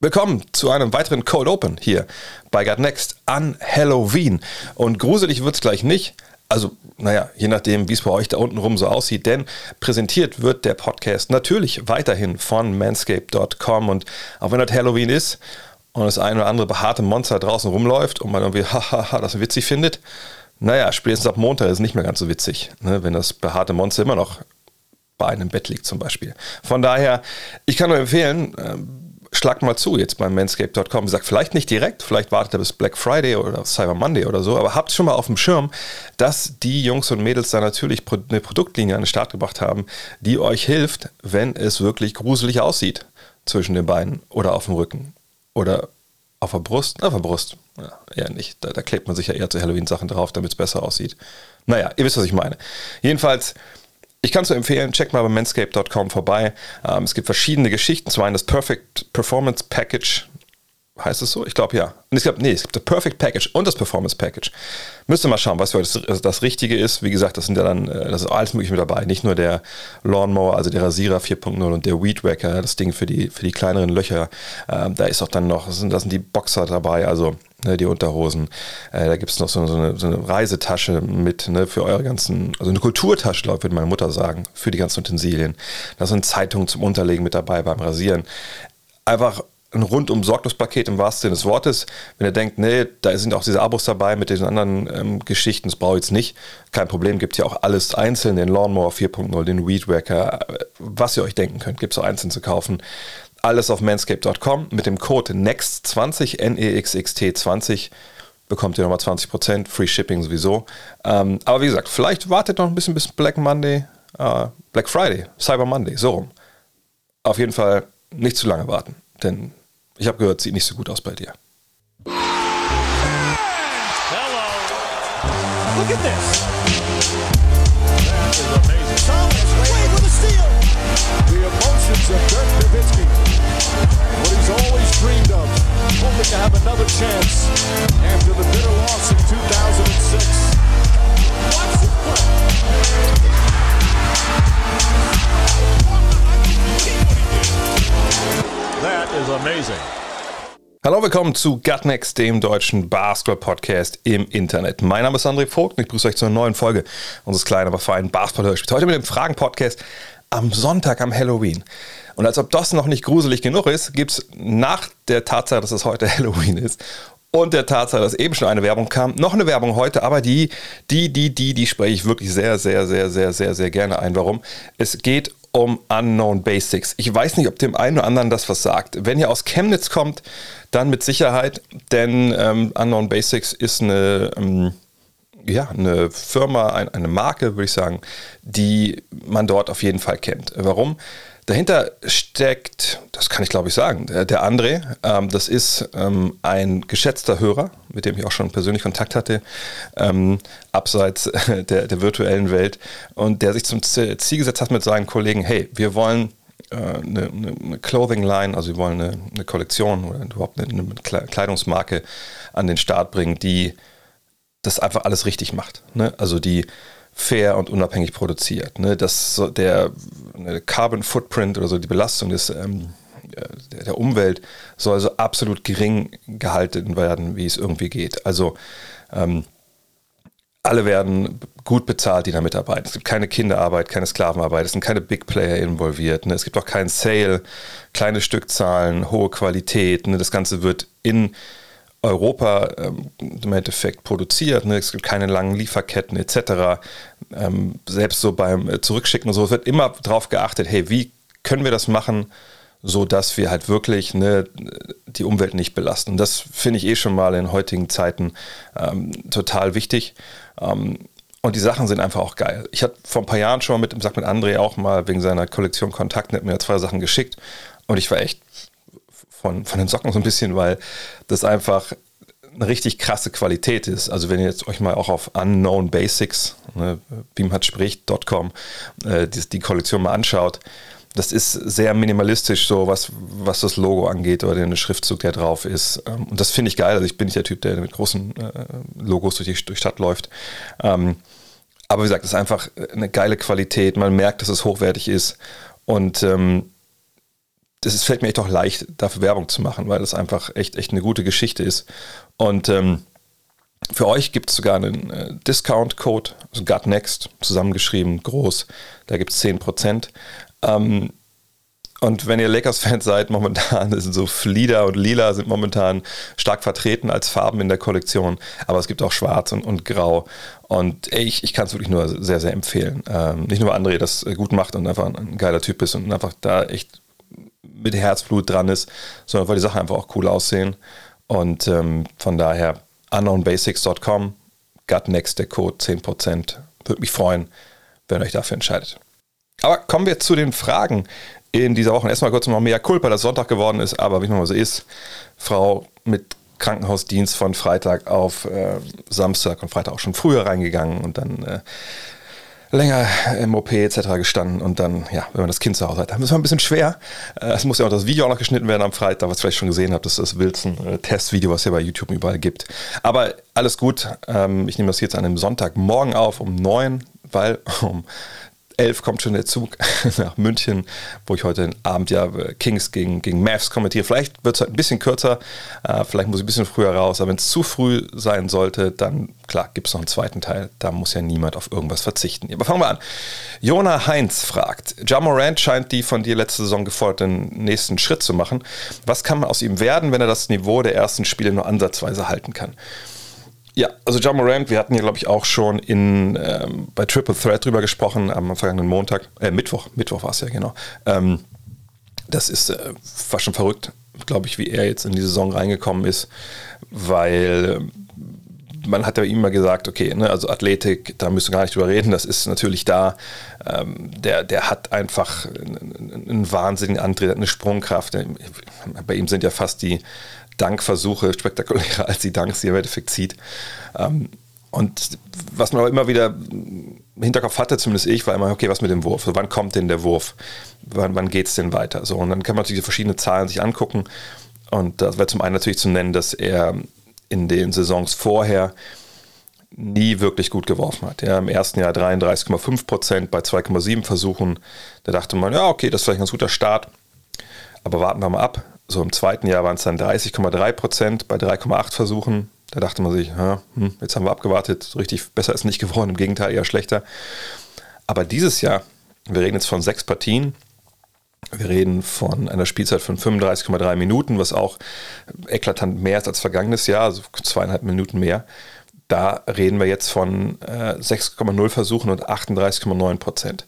Willkommen zu einem weiteren Cold Open hier bei God Next an Halloween. Und gruselig wird es gleich nicht. Also, naja, je nachdem, wie es bei euch da unten rum so aussieht, denn präsentiert wird der Podcast natürlich weiterhin von manscape.com. Und auch wenn das Halloween ist und das ein oder andere behaarte Monster draußen rumläuft und man irgendwie, hahaha, das witzig findet, naja, spätestens ab Montag ist es nicht mehr ganz so witzig, ne, wenn das behaarte Monster immer noch bei einem Bett liegt zum Beispiel. Von daher, ich kann nur empfehlen, ähm, schlag mal zu jetzt beim manscape.com. Sagt vielleicht nicht direkt, vielleicht wartet er bis Black Friday oder Cyber Monday oder so, aber habt schon mal auf dem Schirm, dass die Jungs und Mädels da natürlich eine Produktlinie an den Start gebracht haben, die euch hilft, wenn es wirklich gruselig aussieht zwischen den Beinen oder auf dem Rücken oder auf der Brust. Auf der Brust, ja, eher nicht. Da, da klebt man sich ja eher zu Halloween-Sachen drauf, damit es besser aussieht. Naja, ihr wisst, was ich meine. Jedenfalls ich kann es nur empfehlen, check mal bei manscape.com vorbei. Ähm, es gibt verschiedene Geschichten. Zum einen das Perfect Performance Package. Heißt es so? Ich glaube ja. Und es gibt, nee, es gibt das Perfect Package und das Performance Package. Müsst ihr mal schauen, was für das, also das Richtige ist. Wie gesagt, das sind ja dann, äh, das ist alles mögliche mit dabei. Nicht nur der Lawnmower, also der Rasierer 4.0 und der Weed Wacker, das Ding für die, für die kleineren Löcher. Ähm, da ist auch dann noch, das das sind die Boxer dabei, also ne, die Unterhosen. Äh, da gibt es noch so, so, eine, so, eine, Reisetasche mit ne, für eure ganzen, also eine Kulturtasche, glaube ich, würde meine Mutter sagen, für die ganzen Utensilien. Da sind Zeitungen zum Unterlegen mit dabei beim Rasieren. Einfach ein rundum sorglos im wahrsten Sinne des Wortes. Wenn ihr denkt, nee, da sind auch diese Abos dabei mit diesen anderen ähm, Geschichten, das brauche ich jetzt nicht. Kein Problem, gibt ja auch alles einzeln, den Lawnmower 4.0, den Weed Wacker, äh, was ihr euch denken könnt, gibt es auch einzeln zu kaufen. Alles auf manscape.com mit dem Code NEXT20, N-E-X-X-T20 bekommt ihr nochmal 20%, Free Shipping sowieso. Ähm, aber wie gesagt, vielleicht wartet noch ein bisschen bis Black Monday, äh, Black Friday, Cyber Monday, so rum. Auf jeden Fall nicht zu lange warten, denn ich habe gehört, sieht nicht so gut aus bei dir. Hello. Look at this. That is amazing. Thomas, wait for the steal. The emotions of Dirk Nowitzki. What he's always dreamed of. Hoping to have another chance after the bitter loss in 2006. Watch the play. That is amazing. Hallo, willkommen zu Gutnext, dem deutschen Basketball-Podcast im Internet. Mein Name ist André Vogt und ich grüße euch zu einer neuen Folge unseres kleinen, aber feinen Basketball-Hörspiels. Heute mit dem Fragen-Podcast am Sonntag am Halloween. Und als ob das noch nicht gruselig genug ist, gibt es nach der Tatsache, dass es heute Halloween ist und der Tatsache, dass eben schon eine Werbung kam, noch eine Werbung heute, aber die, die, die, die, die spreche ich wirklich sehr, sehr, sehr, sehr, sehr, sehr gerne ein. Warum? Es geht um Unknown Basics. Ich weiß nicht, ob dem einen oder anderen das was sagt. Wenn ihr aus Chemnitz kommt, dann mit Sicherheit, denn ähm, Unknown Basics ist eine, ähm, ja, eine Firma, ein, eine Marke, würde ich sagen, die man dort auf jeden Fall kennt. Warum? Dahinter steckt, das kann ich glaube ich sagen, der, André. Ähm, das ist ähm, ein geschätzter Hörer, mit dem ich auch schon persönlich Kontakt hatte, ähm, abseits der, der virtuellen Welt. Und der sich zum Ziel gesetzt hat mit seinen Kollegen, hey, wir wollen äh, eine, eine, Clothing Line, also wir wollen eine, eine Kollektion oder überhaupt eine, eine, Kleidungsmarke an den Start bringen, die das einfach alles richtig macht. Ne? Also die fair und unabhängig produziert. Ne? Das, der Carbon Footprint oder so die Belastung des, ähm, der Umwelt soll so absolut gering gehalten werden, wie es irgendwie geht. Also ähm, alle werden gut bezahlt, die da mitarbeiten. Es gibt keine Kinderarbeit, keine Sklavenarbeit, es sind keine Big Player involviert. Ne? Es gibt auch keinen Sale, kleine Stückzahlen, hohe Qualität. Ne? Das Ganze wird in Europa ähm, im Endeffekt produziert. Ne? Es gibt keine langen Lieferketten etc. Ähm, selbst so beim äh, Zurückschicken und so wird immer darauf geachtet, hey, wie können wir das machen, so dass wir halt wirklich ne, die Umwelt nicht belasten. Das finde ich eh schon mal in heutigen Zeiten ähm, total wichtig. Ähm, und die Sachen sind einfach auch geil. Ich hatte vor ein paar Jahren schon mit, sag mit André auch mal wegen seiner Kollektion Kontakt, hat mir zwei Sachen geschickt und ich war echt von, von den Socken so ein bisschen, weil das einfach eine richtig krasse Qualität ist. Also wenn ihr jetzt euch mal auch auf Unknown Basics, ne, beamhatspricht.com, äh, die, die Kollektion mal anschaut, das ist sehr minimalistisch, so was, was das Logo angeht oder den Schriftzug, der drauf ist. Ähm, und das finde ich geil. Also ich bin nicht der Typ, der mit großen äh, Logos durch die durch Stadt läuft. Ähm, aber wie gesagt, es ist einfach eine geile Qualität. Man merkt, dass es hochwertig ist. Und ähm, das ist, fällt mir echt auch leicht, dafür Werbung zu machen, weil das einfach echt, echt eine gute Geschichte ist. Und ähm, für euch gibt es sogar einen äh, Discount-Code, also GutNext, zusammengeschrieben, groß. Da gibt es 10%. Ähm, und wenn ihr Lakers-Fans seid, momentan sind so Flieder und Lila sind momentan stark vertreten als Farben in der Kollektion. Aber es gibt auch Schwarz und, und Grau. Und ey, ich, ich kann es wirklich nur sehr, sehr empfehlen. Ähm, nicht nur, weil André das gut macht und einfach ein geiler Typ ist und einfach da echt mit Herzblut dran ist, sondern weil die Sachen einfach auch cool aussehen. Und ähm, von daher unknownbasics.com, gutnext der Code 10%. Würde mich freuen, wenn ihr euch dafür entscheidet. Aber kommen wir zu den Fragen in dieser Woche. Erstmal kurz noch mehr Kulpa, dass Sonntag geworden ist, aber wie es mal so ist, Frau mit Krankenhausdienst von Freitag auf äh, Samstag und Freitag auch schon früher reingegangen und dann äh, länger im OP etc. gestanden und dann, ja, wenn man das Kind zu Hause hat, dann ist es ein bisschen schwer. Äh, es muss ja auch das Video auch noch geschnitten werden am Freitag, was ihr vielleicht schon gesehen habt. Das ist das Wilson-Testvideo, was es ja bei YouTube überall gibt. Aber alles gut. Ähm, ich nehme das jetzt an einem Sonntagmorgen auf um neun, weil um 11 kommt schon der Zug nach München, wo ich heute Abend ja äh, Kings gegen, gegen Mavs kommentiere. Vielleicht wird es heute ein bisschen kürzer, äh, vielleicht muss ich ein bisschen früher raus, aber wenn es zu früh sein sollte, dann klar, gibt es noch einen zweiten Teil. Da muss ja niemand auf irgendwas verzichten. Aber fangen wir an. Jona Heinz fragt, Jamorant scheint die von dir letzte Saison geforderten nächsten Schritt zu machen. Was kann aus ihm werden, wenn er das Niveau der ersten Spiele nur ansatzweise halten kann? Ja, also John Morant, wir hatten ja, glaube ich, auch schon in, ähm, bei Triple Threat drüber gesprochen am vergangenen Montag, äh, Mittwoch, Mittwoch war es ja, genau. Ähm, das ist äh, fast schon verrückt, glaube ich, wie er jetzt in die Saison reingekommen ist, weil äh, man hat ja immer gesagt, okay, ne, also Athletik, da müssen wir gar nicht drüber reden, das ist natürlich da. Ähm, der, der hat einfach einen, einen wahnsinnigen Antrieb, eine Sprungkraft. Bei ihm sind ja fast die Dankversuche spektakulärer als die Danks, die er im Endeffekt zieht. Ähm, und was man aber immer wieder im Hinterkopf hatte, zumindest ich, war immer, okay, was mit dem Wurf? So, wann kommt denn der Wurf? Wann, wann geht es denn weiter? So, und dann kann man natürlich verschiedene Zahlen sich angucken. Und das wäre zum einen natürlich zu nennen, dass er in den Saisons vorher nie wirklich gut geworfen hat. Ja, Im ersten Jahr 33,5 Prozent bei 2,7 Versuchen. Da dachte man, ja, okay, das ist vielleicht ein ganz guter Start. Aber warten wir mal ab. So im zweiten Jahr waren es dann 30,3 Prozent bei 3,8 Versuchen. Da dachte man sich, hm, jetzt haben wir abgewartet, richtig besser ist nicht geworden, im Gegenteil eher schlechter. Aber dieses Jahr, wir reden jetzt von sechs Partien, wir reden von einer Spielzeit von 35,3 Minuten, was auch eklatant mehr ist als vergangenes Jahr, also zweieinhalb Minuten mehr. Da reden wir jetzt von äh, 6,0 Versuchen und 38,9 Prozent.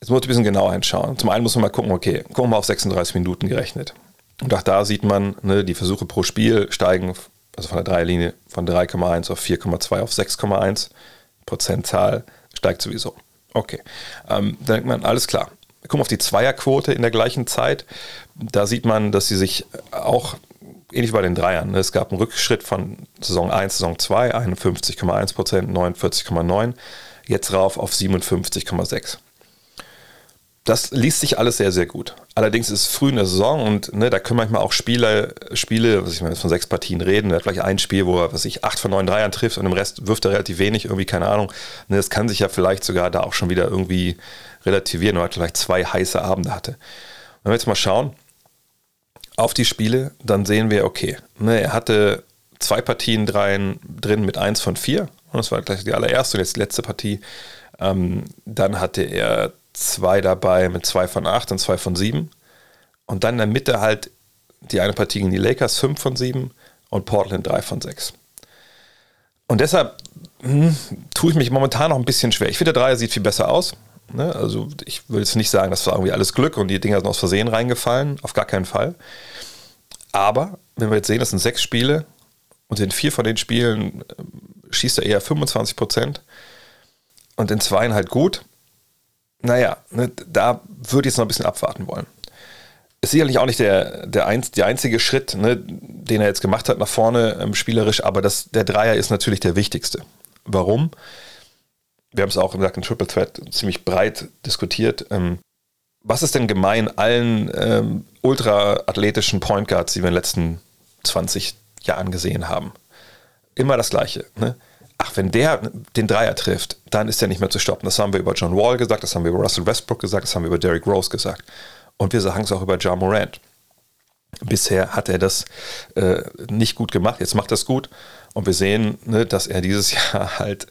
Jetzt muss ich ein bisschen genauer hinschauen. Zum einen muss man mal gucken, okay, gucken wir mal auf 36 Minuten gerechnet. Und auch da sieht man, ne, die Versuche pro Spiel steigen, also von der Dreierlinie von 3,1 auf 4,2 auf 6,1. Prozentzahl steigt sowieso. Okay. Ähm, dann denkt man, alles klar. Wir gucken auf die Zweierquote in der gleichen Zeit. Da sieht man, dass sie sich auch ähnlich wie bei den Dreiern. Ne, es gab einen Rückschritt von Saison 1, Saison 2, 51,1 Prozent, 49,9, jetzt rauf auf 57,6 das liest sich alles sehr, sehr gut. Allerdings ist es früh in der Saison und ne, da können manchmal auch Spiele, Spiele, was ich meine, von sechs Partien reden, er hat vielleicht ein Spiel, wo er, was ich, acht von neun Dreiern trifft und im Rest wirft er relativ wenig, irgendwie, keine Ahnung. Ne, das kann sich ja vielleicht sogar da auch schon wieder irgendwie relativieren, weil er vielleicht zwei heiße Abende hatte. Wenn wir jetzt mal schauen auf die Spiele, dann sehen wir, okay, ne, er hatte zwei Partien dreien drin mit eins von vier und das war gleich die allererste und jetzt die letzte Partie. Ähm, dann hatte er zwei dabei mit zwei von acht und zwei von sieben. Und dann in der Mitte halt die eine Partie gegen die Lakers fünf von sieben und Portland drei von sechs. Und deshalb hm, tue ich mich momentan noch ein bisschen schwer. Ich finde, der Dreier sieht viel besser aus. Ne? Also ich will jetzt nicht sagen, das war irgendwie alles Glück und die Dinger sind aus Versehen reingefallen. Auf gar keinen Fall. Aber wenn wir jetzt sehen, das sind sechs Spiele und in vier von den Spielen äh, schießt er eher 25 Prozent und in zweien halt gut, naja, ne, da würde ich jetzt noch ein bisschen abwarten wollen. Ist sicherlich auch nicht der, der, einz, der einzige Schritt, ne, den er jetzt gemacht hat nach vorne ähm, spielerisch, aber das, der Dreier ist natürlich der wichtigste. Warum? Wir haben es auch gesagt, in Triple Threat ziemlich breit diskutiert. Ähm, was ist denn gemein allen ähm, ultra-athletischen Point Guards, die wir in den letzten 20 Jahren gesehen haben? Immer das Gleiche. Ne? Ach, wenn der den Dreier trifft, dann ist er nicht mehr zu stoppen. Das haben wir über John Wall gesagt, das haben wir über Russell Westbrook gesagt, das haben wir über Derrick Rose gesagt. Und wir sagen es auch über Ja Morant. Bisher hat er das äh, nicht gut gemacht, jetzt macht er es gut. Und wir sehen, ne, dass er dieses Jahr halt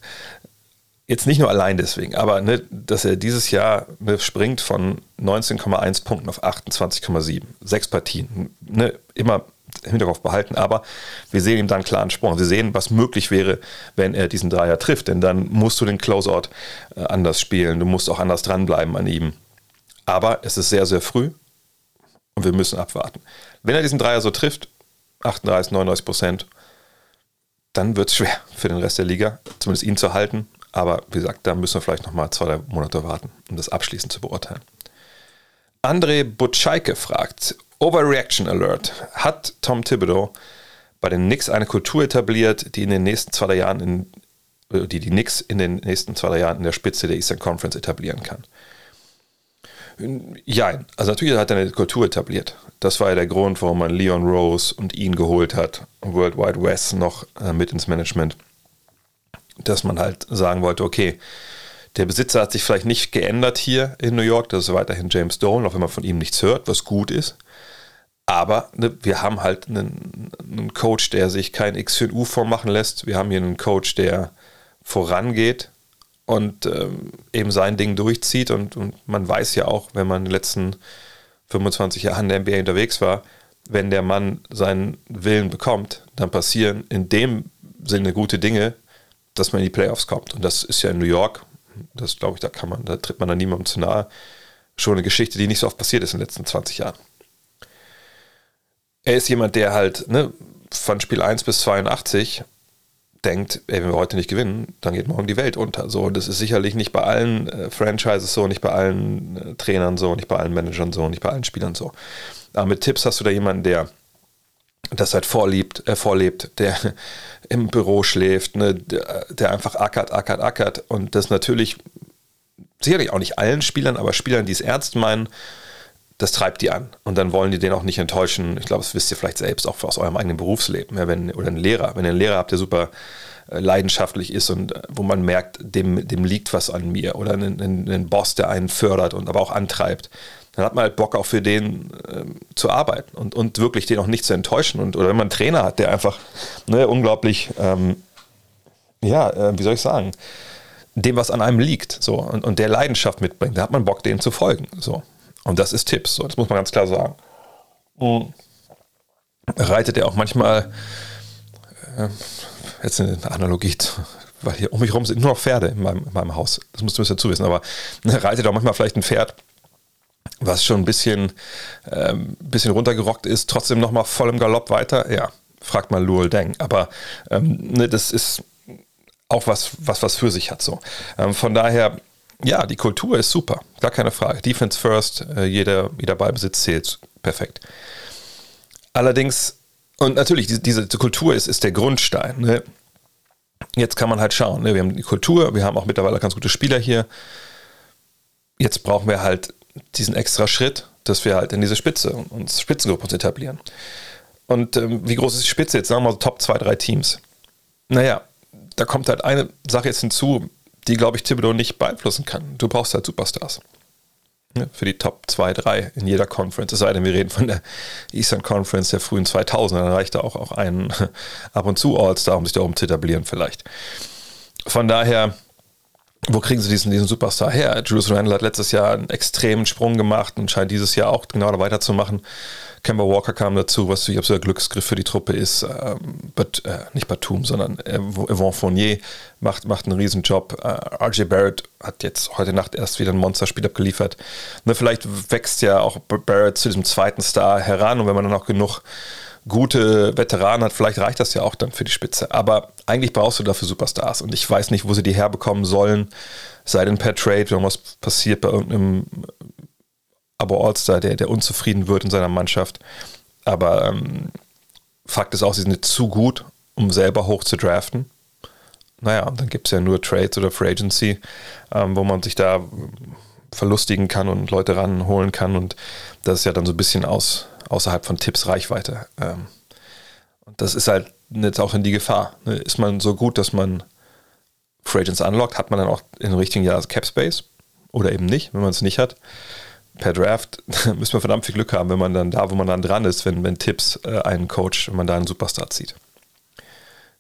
jetzt nicht nur allein deswegen, aber ne, dass er dieses Jahr ne, springt von 19,1 Punkten auf 28,7. Sechs Partien. Ne, immer im Hinterkopf behalten, aber wir sehen ihm dann klaren Sprung. Wir sehen, was möglich wäre, wenn er diesen Dreier trifft, denn dann musst du den Closeout äh, anders spielen, du musst auch anders dranbleiben an ihm. Aber es ist sehr, sehr früh und wir müssen abwarten. Wenn er diesen Dreier so trifft, 38, 39 Prozent, dann wird es schwer für den Rest der Liga, zumindest ihn zu halten. Aber wie gesagt, da müssen wir vielleicht nochmal zwei, drei Monate warten, um das abschließend zu beurteilen. André Butscheike fragt, Overreaction Alert. Hat Tom Thibodeau bei den Knicks eine Kultur etabliert, die in den nächsten zwei, drei Jahren in, äh, die die Knicks in den nächsten zwei, drei Jahren in der Spitze der Eastern Conference etablieren kann? Ja, also natürlich hat er eine Kultur etabliert. Das war ja der Grund, warum man Leon Rose und ihn geholt hat, World Wide West noch äh, mit ins Management. Dass man halt sagen wollte, okay, der Besitzer hat sich vielleicht nicht geändert hier in New York, das ist weiterhin James Dolan, auch wenn man von ihm nichts hört, was gut ist. Aber ne, wir haben halt einen, einen, Coach, der sich kein X für ein U vormachen lässt. Wir haben hier einen Coach, der vorangeht und ähm, eben sein Ding durchzieht. Und, und, man weiß ja auch, wenn man in den letzten 25 Jahren der NBA unterwegs war, wenn der Mann seinen Willen bekommt, dann passieren in dem Sinne gute Dinge, dass man in die Playoffs kommt. Und das ist ja in New York, das glaube ich, da kann man, da tritt man dann niemandem zu nahe, schon eine Geschichte, die nicht so oft passiert ist in den letzten 20 Jahren. Er ist jemand, der halt ne, von Spiel 1 bis 82 denkt, ey, wenn wir heute nicht gewinnen, dann geht morgen die Welt unter. So, das ist sicherlich nicht bei allen äh, Franchises so, nicht bei allen äh, Trainern so, nicht bei allen Managern so, nicht bei allen Spielern so. Aber mit Tipps hast du da jemanden, der das halt vorliebt, äh, vorlebt, der im Büro schläft, ne, der, der einfach ackert, ackert, ackert und das natürlich sicherlich auch nicht allen Spielern, aber Spielern, die es ernst meinen, das treibt die an. Und dann wollen die den auch nicht enttäuschen. Ich glaube, das wisst ihr vielleicht selbst auch aus eurem eigenen Berufsleben. Ja, wenn, oder ein Lehrer. Wenn ihr einen Lehrer habt, der super äh, leidenschaftlich ist und äh, wo man merkt, dem, dem liegt was an mir. Oder einen, einen, Boss, der einen fördert und aber auch antreibt. Dann hat man halt Bock auch für den äh, zu arbeiten und, und wirklich den auch nicht zu enttäuschen. Und, oder wenn man einen Trainer hat, der einfach ne, unglaublich, ähm, ja, äh, wie soll ich sagen, dem was an einem liegt so und, und der Leidenschaft mitbringt, da hat man Bock, dem zu folgen. So. Und das ist Tipps, so, das muss man ganz klar sagen. Mhm. Reitet er auch manchmal, äh, jetzt eine Analogie, weil hier um mich herum sind nur noch Pferde in meinem, in meinem Haus, das musst du dazu wissen, aber reitet auch manchmal vielleicht ein Pferd, was schon ein bisschen, ähm, bisschen runtergerockt ist, trotzdem nochmal voll im Galopp weiter, ja, fragt mal Luol Deng. Aber ähm, ne, das ist auch was, was, was für sich hat so. Ähm, von daher ja, die Kultur ist super, gar keine Frage. Defense first, äh, jeder, jeder Ballbesitz zählt, perfekt. Allerdings, und natürlich, diese, diese Kultur ist, ist der Grundstein. Ne? Jetzt kann man halt schauen, ne? wir haben die Kultur, wir haben auch mittlerweile ganz gute Spieler hier. Jetzt brauchen wir halt diesen extra Schritt, dass wir halt in diese Spitze, uns Spitzengruppe etablieren. Und ähm, wie groß ist die Spitze jetzt? Sagen wir mal so Top 2, 3 Teams. Naja, da kommt halt eine Sache jetzt hinzu, die, glaube ich, Thibodeau nicht beeinflussen kann. Du brauchst halt Superstars. Ja, für die Top 2, 3 in jeder Conference. Es sei denn, wir reden von der Eastern Conference der frühen 2000er. Dann reicht da auch, auch ein ab und zu All-Star, um sich da oben zu etablieren, vielleicht. Von daher, wo kriegen sie diesen, diesen Superstar her? Julius Randle hat letztes Jahr einen extremen Sprung gemacht und scheint dieses Jahr auch genau da weiterzumachen. Kemba Walker kam dazu, was ich absoluter Glücksgriff für die Truppe ist. Ähm, but, äh, nicht Batum, sondern Yvon Fournier macht, macht einen Riesenjob. Äh, RJ Barrett hat jetzt heute Nacht erst wieder ein Monsterspiel abgeliefert. Ne, vielleicht wächst ja auch Barrett zu diesem zweiten Star heran und wenn man dann auch genug gute Veteranen hat, vielleicht reicht das ja auch dann für die Spitze. Aber eigentlich brauchst du dafür Superstars und ich weiß nicht, wo sie die herbekommen sollen. Sei denn per Trade, wenn was passiert bei irgendeinem Abo All-Star, der, der unzufrieden wird in seiner Mannschaft. Aber ähm, Fakt ist auch, sie sind zu gut, um selber hoch zu draften. Naja, dann gibt es ja nur Trades oder Free Agency, ähm, wo man sich da verlustigen kann und Leute ranholen kann. Und das ist ja dann so ein bisschen aus, außerhalb von Tipps Reichweite. Ähm, und das ist halt jetzt auch in die Gefahr. Ne? Ist man so gut, dass man Free Agents unlockt, hat man dann auch im richtigen Jahr Cap Space oder eben nicht, wenn man es nicht hat per Draft müssen wir verdammt viel Glück haben, wenn man dann da, wo man dann dran ist, wenn, wenn Tipps äh, einen Coach, wenn man da einen Superstar zieht.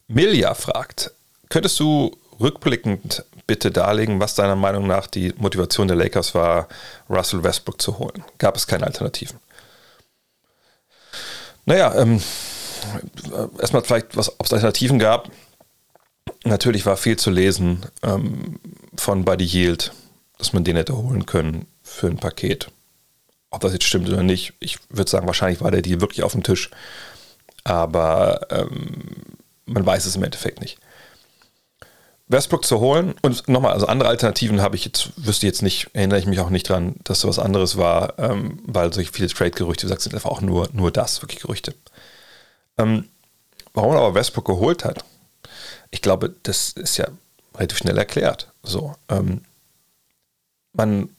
Milja fragt, könntest du rückblickend bitte darlegen, was deiner Meinung nach die Motivation der Lakers war, Russell Westbrook zu holen? Gab es keine Alternativen? Naja, ähm, erstmal vielleicht, ob es Alternativen gab. Natürlich war viel zu lesen ähm, von Buddy Yield, dass man den hätte holen können für ein Paket. Ob das jetzt stimmt oder nicht, ich würde sagen, wahrscheinlich war der Deal wirklich auf dem Tisch. Aber ähm, man weiß es im Endeffekt nicht. Westbrook zu holen und nochmal, also andere Alternativen habe ich jetzt, wüsste jetzt nicht, erinnere ich mich auch nicht dran, dass so was anderes war, ähm, weil solche viele Trade-Gerüchte, wie gesagt, sind einfach auch nur, nur das, wirklich Gerüchte. Ähm, warum er aber Westbrook geholt hat, ich glaube, das ist ja relativ schnell erklärt. So, ähm, man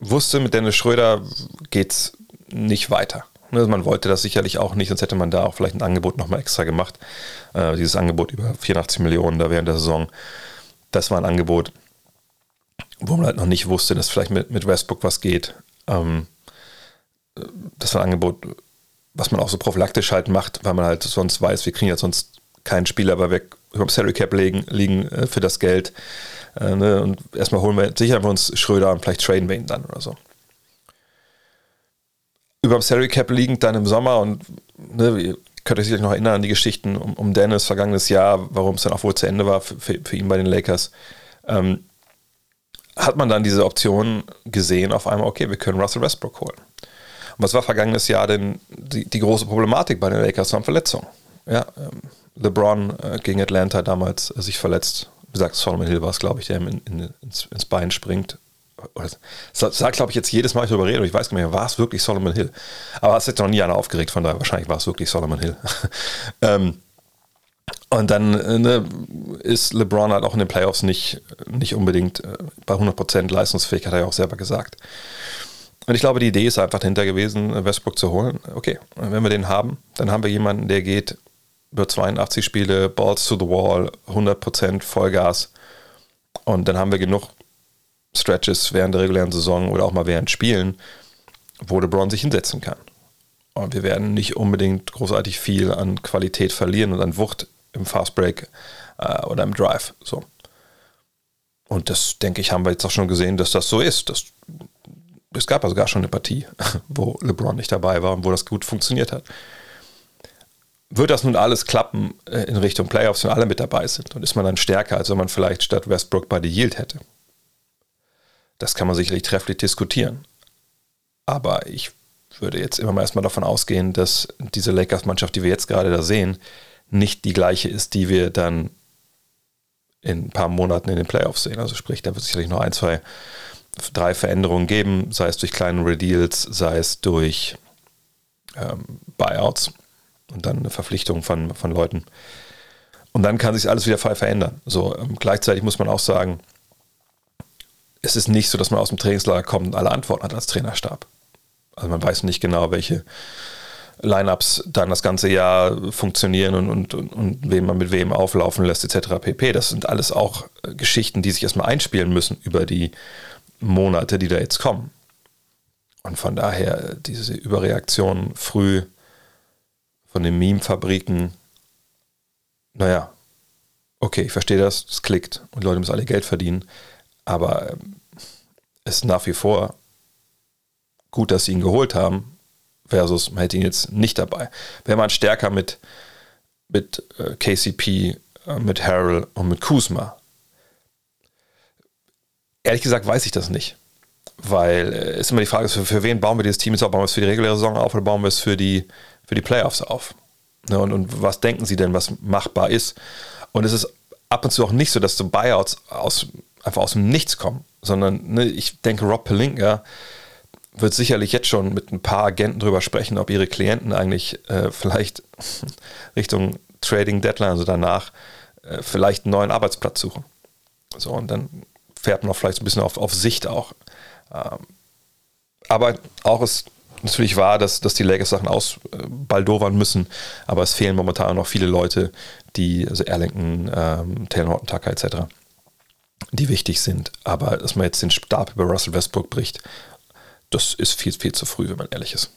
wusste, mit Dennis Schröder geht es nicht weiter. Ne, man wollte das sicherlich auch nicht, sonst hätte man da auch vielleicht ein Angebot nochmal extra gemacht. Äh, dieses Angebot über 84 Millionen da während der Saison, das war ein Angebot, wo man halt noch nicht wusste, dass vielleicht mit, mit Westbrook was geht. Ähm, das war ein Angebot, was man auch so prophylaktisch halt macht, weil man halt sonst weiß, wir kriegen ja sonst keinen Spieler, weil wir über Salary Cap liegen, liegen äh, für das Geld. Äh, ne? Und erstmal holen wir sicher wir uns Schröder und vielleicht traden wir ihn dann oder so. Über dem Salary Cap liegend dann im Sommer und ne, ihr könnt euch sicherlich noch erinnern an die Geschichten um, um Dennis vergangenes Jahr, warum es dann auch wohl zu Ende war für, für, für ihn bei den Lakers. Ähm, hat man dann diese Option gesehen, auf einmal, okay, wir können Russell Westbrook holen. Und was war vergangenes Jahr denn die, die große Problematik bei den Lakers? Waren Verletzungen. Ja, ähm, LeBron äh, gegen Atlanta damals äh, sich verletzt. Gesagt, Solomon Hill war es, glaube ich, der ihm in, in, ins, ins, Bein springt. Das sagt, glaube ich, jetzt jedes Mal, ich darüber rede, und ich weiß gar nicht mehr, war es wirklich Solomon Hill? Aber es hat noch nie einer aufgeregt, von daher wahrscheinlich war es wirklich Solomon Hill. ähm, und dann äh, ne, ist LeBron halt auch in den Playoffs nicht, nicht unbedingt äh, bei 100% leistungsfähig, hat er ja auch selber gesagt. Und ich glaube, die Idee ist einfach dahinter gewesen, Westbrook zu holen. Okay, wenn wir den haben, dann haben wir jemanden, der geht über 82 Spiele, Balls to the Wall, 100% Vollgas. Und dann haben wir genug Stretches während der regulären Saison oder auch mal während Spielen, wo LeBron sich hinsetzen kann. Und wir werden nicht unbedingt großartig viel an Qualität verlieren und an Wucht im Fastbreak äh, oder im Drive. So. Und das, denke ich, haben wir jetzt auch schon gesehen, dass das so ist. Das, es gab also gar schon eine Partie, wo LeBron nicht dabei war und wo das gut funktioniert hat wird das nun alles klappen äh, in Richtung Playoffs, wenn alle mit dabei sind? Und ist man dann stärker, als wenn man vielleicht statt Westbrook bei The Yield hätte? Das kann man sicherlich trefflich diskutieren. Aber ich würde jetzt immer mal erstmal davon ausgehen, dass diese Lakers-Mannschaft, die wir jetzt gerade da sehen, nicht die gleiche ist, die wir dann in ein paar Monaten in den Playoffs sehen. Also sprich, da wird es sicherlich noch ein, zwei, drei Veränderungen geben, sei es durch kleine Redeals, sei es durch ähm, Buyouts und dann eine Verpflichtung von, von Leuten. Und dann kann sich alles wieder frei verändern. So, ähm, gleichzeitig muss man auch sagen, es ist nicht so, dass man aus dem Trainingslager kommt und alle Antworten hat als Trainerstab. Also man weiß nicht genau, welche Lineups dann das ganze Jahr funktionieren und, und, und, und wem man mit wem auflaufen lässt, etc. pp. Das sind alles auch äh, Geschichten, die sich erstmal einspielen müssen über die Monate, die da jetzt kommen. Und von daher diese Überreaktion früh von den Meme-Fabriken, naja, okay, ich verstehe das, es klickt und Leute müssen alle Geld verdienen, aber ähm, es ist nach wie vor gut, dass sie ihn geholt haben, versus man hätte ihn jetzt nicht dabei. Wäre man stärker mit, mit äh, KCP, äh, mit Harrell und mit Kuzma. Ehrlich gesagt weiß ich das nicht. Weil es äh, ist immer die Frage, für, für wen bauen wir dieses Team jetzt auf? Bauen wir es für die reguläre Saison auf oder bauen wir es für die, für die Playoffs auf? Ne, und, und was denken sie denn, was machbar ist? Und es ist ab und zu auch nicht so, dass so Buyouts aus, einfach aus dem Nichts kommen, sondern ne, ich denke, Rob Pelinka wird sicherlich jetzt schon mit ein paar Agenten drüber sprechen, ob ihre Klienten eigentlich äh, vielleicht Richtung Trading Deadline, also danach, äh, vielleicht einen neuen Arbeitsplatz suchen. So, und dann fährt man auch vielleicht ein bisschen auf, auf Sicht auch. Ähm, aber auch ist natürlich wahr, dass, dass die Lakers Sachen ausbaldowern müssen, aber es fehlen momentan noch viele Leute, die, also Erlington, ähm, Taylor Horton Tucker etc., die wichtig sind. Aber dass man jetzt den Stab über Russell Westbrook bricht, das ist viel, viel zu früh, wenn man ehrlich ist.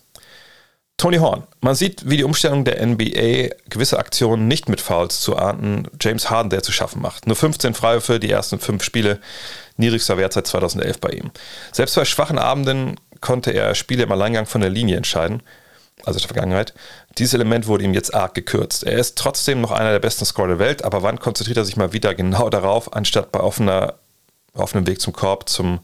Tony Horn. Man sieht, wie die Umstellung der NBA gewisse Aktionen nicht mit Fouls zu ahnden James Harden der zu schaffen macht. Nur 15 Freiwürfe, die ersten fünf Spiele, niedrigster Wert seit 2011 bei ihm. Selbst bei schwachen Abenden konnte er Spiele im Alleingang von der Linie entscheiden, also der Vergangenheit. Dieses Element wurde ihm jetzt arg gekürzt. Er ist trotzdem noch einer der besten Scorer der Welt, aber wann konzentriert er sich mal wieder genau darauf, anstatt bei offener, offenem Weg zum Korb zum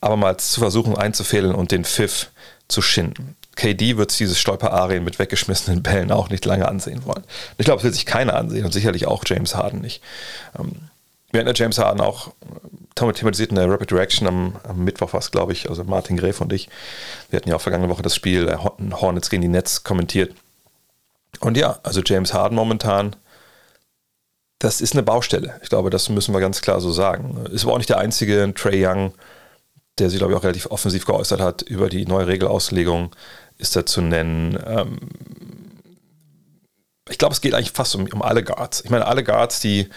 abermals zu versuchen einzufehlen und den Pfiff zu schinden? KD wird dieses Stolperarien mit weggeschmissenen Bällen auch nicht lange ansehen wollen. Ich glaube, es will sich keiner ansehen und sicherlich auch James Harden nicht. Ähm, wir hatten ja James Harden auch äh, thematisiert in der Rapid Reaction am, am Mittwoch was, glaube ich, also Martin Gräf und ich. Wir hatten ja auch vergangene Woche das Spiel Hornets gegen die Nets kommentiert. Und ja, also James Harden momentan, das ist eine Baustelle. Ich glaube, das müssen wir ganz klar so sagen. Ist aber auch nicht der einzige Trey Young, der sich, glaube ich, auch relativ offensiv geäußert hat über die neue Regelauslegung ist da zu nennen. Ähm, ich glaube, es geht eigentlich fast um, um alle Guards. Ich meine, alle Guards, die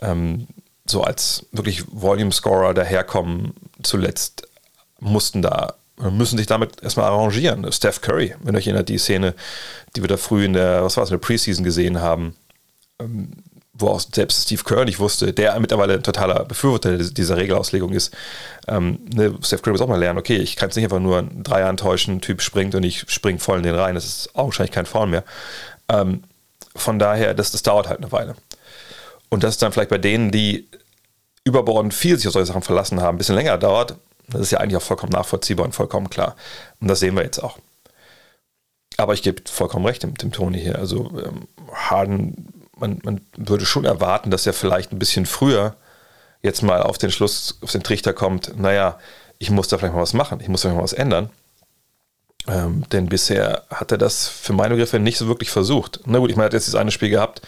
ähm, so als wirklich Volume-Scorer daherkommen, zuletzt mussten da, müssen sich damit erstmal arrangieren. Steph Curry, wenn euch erinnert, die Szene, die wir da früh in der, was war es, in der Preseason gesehen haben, ähm, wo auch selbst Steve Kerr nicht wusste, der mittlerweile ein totaler Befürworter dieser Regelauslegung ist. Ähm, ne, Steph Curry muss auch mal lernen, okay, ich kann es nicht einfach nur ein Dreier enttäuschen, Typ springt und ich springe voll in den rein, das ist auch wahrscheinlich kein Foul mehr. Ähm, von daher, das, das dauert halt eine Weile. Und das ist dann vielleicht bei denen, die überbordend viel sich auf solche Sachen verlassen haben, ein bisschen länger dauert, das ist ja eigentlich auch vollkommen nachvollziehbar und vollkommen klar. Und das sehen wir jetzt auch. Aber ich gebe vollkommen recht dem, dem Toni hier. Also ähm, Harden man, man würde schon erwarten, dass er vielleicht ein bisschen früher jetzt mal auf den Schluss, auf den Trichter kommt, naja, ich muss da vielleicht mal was machen, ich muss da mal was ändern. Ähm, denn bisher hat er das für meine Begriffe nicht so wirklich versucht. Na gut, ich meine, er hat jetzt das eine Spiel gehabt,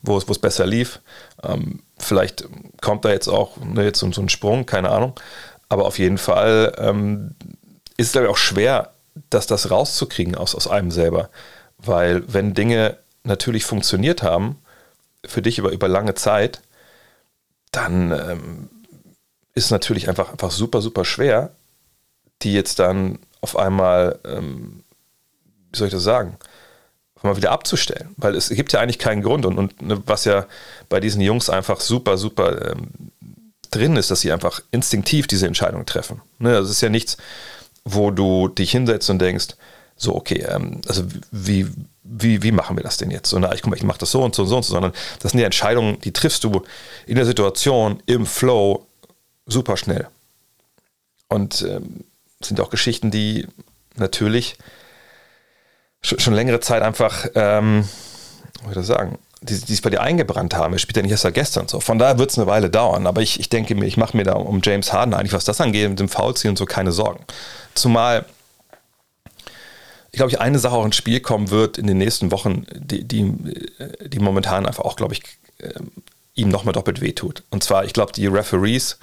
wo es, wo es besser lief. Ähm, vielleicht kommt da jetzt auch ne, jetzt so, so, ein Sprung, keine Ahnung. Aber auf jeden Fall ähm, ist es, glaube ich, auch schwer, das, das rauszukriegen aus, aus einem selber. Weil wenn Dinge natürlich funktioniert haben, für dich über, über lange Zeit, dann ähm, ist natürlich einfach, einfach super, super schwer, die jetzt dann auf einmal, ähm, wie soll ich das sagen, mal wieder abzustellen. Weil es gibt ja eigentlich keinen Grund und, und ne, was ja bei diesen Jungs einfach super, super ähm, drin ist, dass sie einfach instinktiv diese Entscheidung treffen. Ne? Das ist ja nichts, wo du dich hinsetzt und denkst, so, okay, ähm, also wie, wie, wie machen wir das denn jetzt? So, ich, guck mal, ich mache das so und so und so und so, sondern das sind die Entscheidungen, die triffst du in der Situation, im Flow, super schnell. Und ähm, sind auch Geschichten, die natürlich schon, schon längere Zeit einfach, ähm, wie soll ich sagen, die, die es bei dir eingebrannt haben. Es spielt ja nicht erst seit gestern so. Von daher wird es eine Weile dauern. Aber ich, ich denke mir, ich mache mir da um James Harden eigentlich, was das angeht, mit dem Foulziehen und so keine Sorgen. Zumal glaube, ich eine Sache auch ins Spiel kommen wird in den nächsten Wochen, die, die, die momentan einfach auch, glaube ich, ähm, ihm nochmal doppelt wehtut. Und zwar, ich glaube, die Referees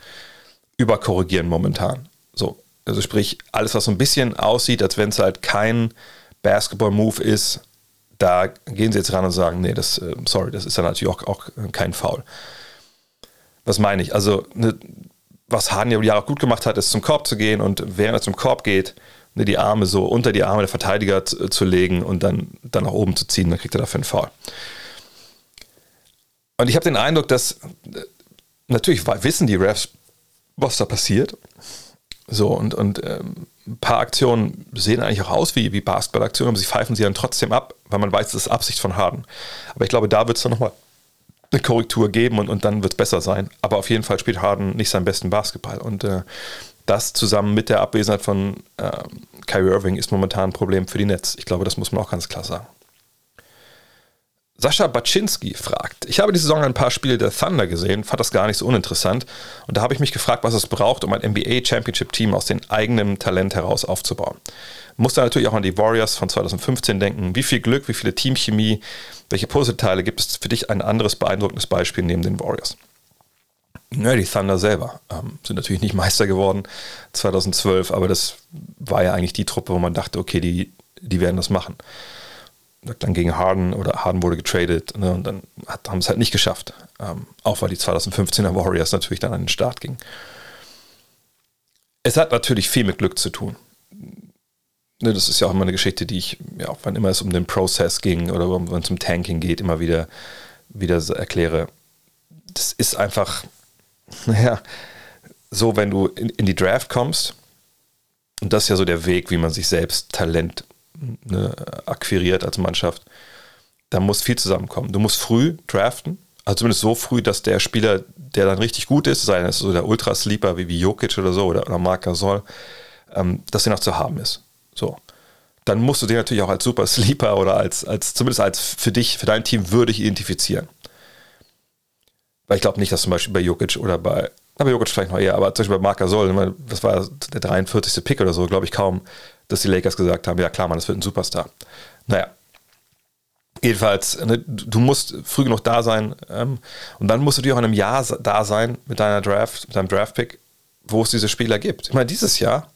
überkorrigieren momentan. So, also sprich, alles, was so ein bisschen aussieht, als wenn es halt kein Basketball-Move ist, da gehen sie jetzt ran und sagen, nee, das, äh, sorry, das ist dann natürlich auch, auch kein Foul. Was meine ich? Also, ne, was Harden ja Jahre gut gemacht hat, ist zum Korb zu gehen und während er zum Korb geht, ne, die Arme so unter die Arme der Verteidiger zu, legen und dann, dann nach oben zu ziehen, dann kriegt er dafür einen Foul. Und ich habe den Eindruck, dass äh, natürlich wissen die Refs, was da passiert. So, und, und ähm, ein paar Aktionen sehen eigentlich auch aus wie, wie Basketballaktionen, aber sie pfeifen sie dann trotzdem ab, weil man weiß, das ist Absicht von Harden. Aber ich glaube, da wird es dann nochmal eine Korrektur geben und, und dann wird es besser sein. Aber auf jeden Fall spielt Harden nicht seinen besten Basketball. Und äh, das zusammen mit der Abwesenheit von äh, Kyrie Irving ist momentan ein Problem für die Nets. Ich glaube, das muss man auch ganz klar sagen. Sascha Baczynski fragt, ich habe die Saison ein paar Spiele der Thunder gesehen, fand das gar nicht so uninteressant und da habe ich mich gefragt, was es braucht, um ein NBA Championship Team aus dem eigenen Talent heraus aufzubauen. Muss da natürlich auch an die Warriors von 2015 denken. Wie viel Glück, wie viele Teamchemie, welche Puzzleteile gibt es für dich ein anderes beeindruckendes Beispiel neben den Warriors? Ja, die Thunder selber ähm, sind natürlich nicht Meister geworden 2012, aber das war ja eigentlich die Truppe, wo man dachte, okay, die, die werden das machen. Dann gegen Harden oder Harden wurde getradet ne, und dann hat, haben es halt nicht geschafft. Ähm, auch weil die 2015er Warriors natürlich dann an den Start gingen. Es hat natürlich viel mit Glück zu tun. ne, das ist ja auch immer eine Geschichte, die ich, ja, wann immer es um den Prozess ging oder wenn es um Tanking geht, immer wieder, wieder erkläre. Das ist einfach, naja, so, wenn du in, in die Draft kommst, und das ist ja so der Weg, wie man sich selbst Talent ne, akquiriert als Mannschaft, da muss viel zusammenkommen. Du musst früh draften, also zumindest so früh, dass der Spieler, der dann richtig gut ist, sei es so der Ultrasleeper wie, wie Jokic oder so oder, oder Marc Gasol, ähm, dass der noch zu haben ist. So. Dann musst du den natürlich auch als Super Sleeper oder als, als zumindest als für dich, für dein Team würdig identifizieren. Weil ich glaube nicht, dass zum Beispiel bei Jokic oder bei, aber Jokic vielleicht noch eher, aber zum Beispiel bei Marc Gasol, das war der 43. Pick oder so, glaube ich kaum, dass die Lakers gesagt haben, ja klar, man, das wird ein Superstar. Naja, Jedenfalls, ne, du musst früh genug da sein ähm, und dann musst du dir auch in einem Jahr da sein mit deiner Draft, mit deinem Draft-Pick, wo es diese Spieler gibt. Ich meine, dieses Jahr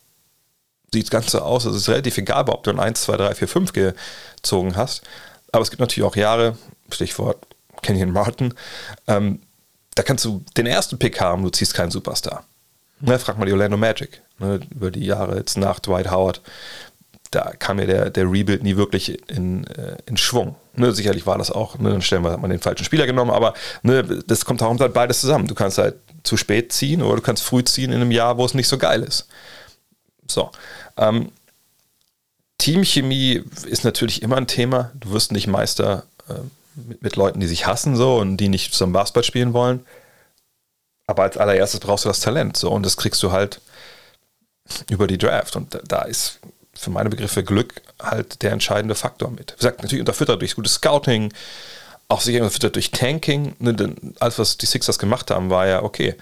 sieht es ganz so aus, es ist relativ egal, ob du ein 1, 2, 3, 4, 5 gezogen hast. Aber es gibt natürlich auch Jahre, Stichwort Kenyon Martin, ähm, da kannst du den ersten Pick haben, du ziehst keinen Superstar. Ne, frag mal die Orlando Magic ne, über die Jahre jetzt nach Dwight Howard da kam ja der, der Rebuild nie wirklich in, äh, in Schwung. Ne, sicherlich war das auch, ne, dann stellen wir, man den falschen Spieler genommen, aber ne, das kommt auch halt beides zusammen. Du kannst halt zu spät ziehen oder du kannst früh ziehen in einem Jahr, wo es nicht so geil ist. So. Ähm, Teamchemie ist natürlich immer ein Thema. Du wirst nicht Meister äh, mit, mit, Leuten, die sich hassen so und die nicht zusammen Basketball spielen wollen. Aber als allererstes brauchst du das Talent so und das kriegst du halt über die Draft. Und da, ist für meine Begriffe Glück halt der entscheidende Faktor mit. Wie gesagt, natürlich unterfüttert durch gutes Scouting, auch sicher unterfüttert durch Tanking. Ne, alles, was die Sixers gemacht haben, war ja, okay,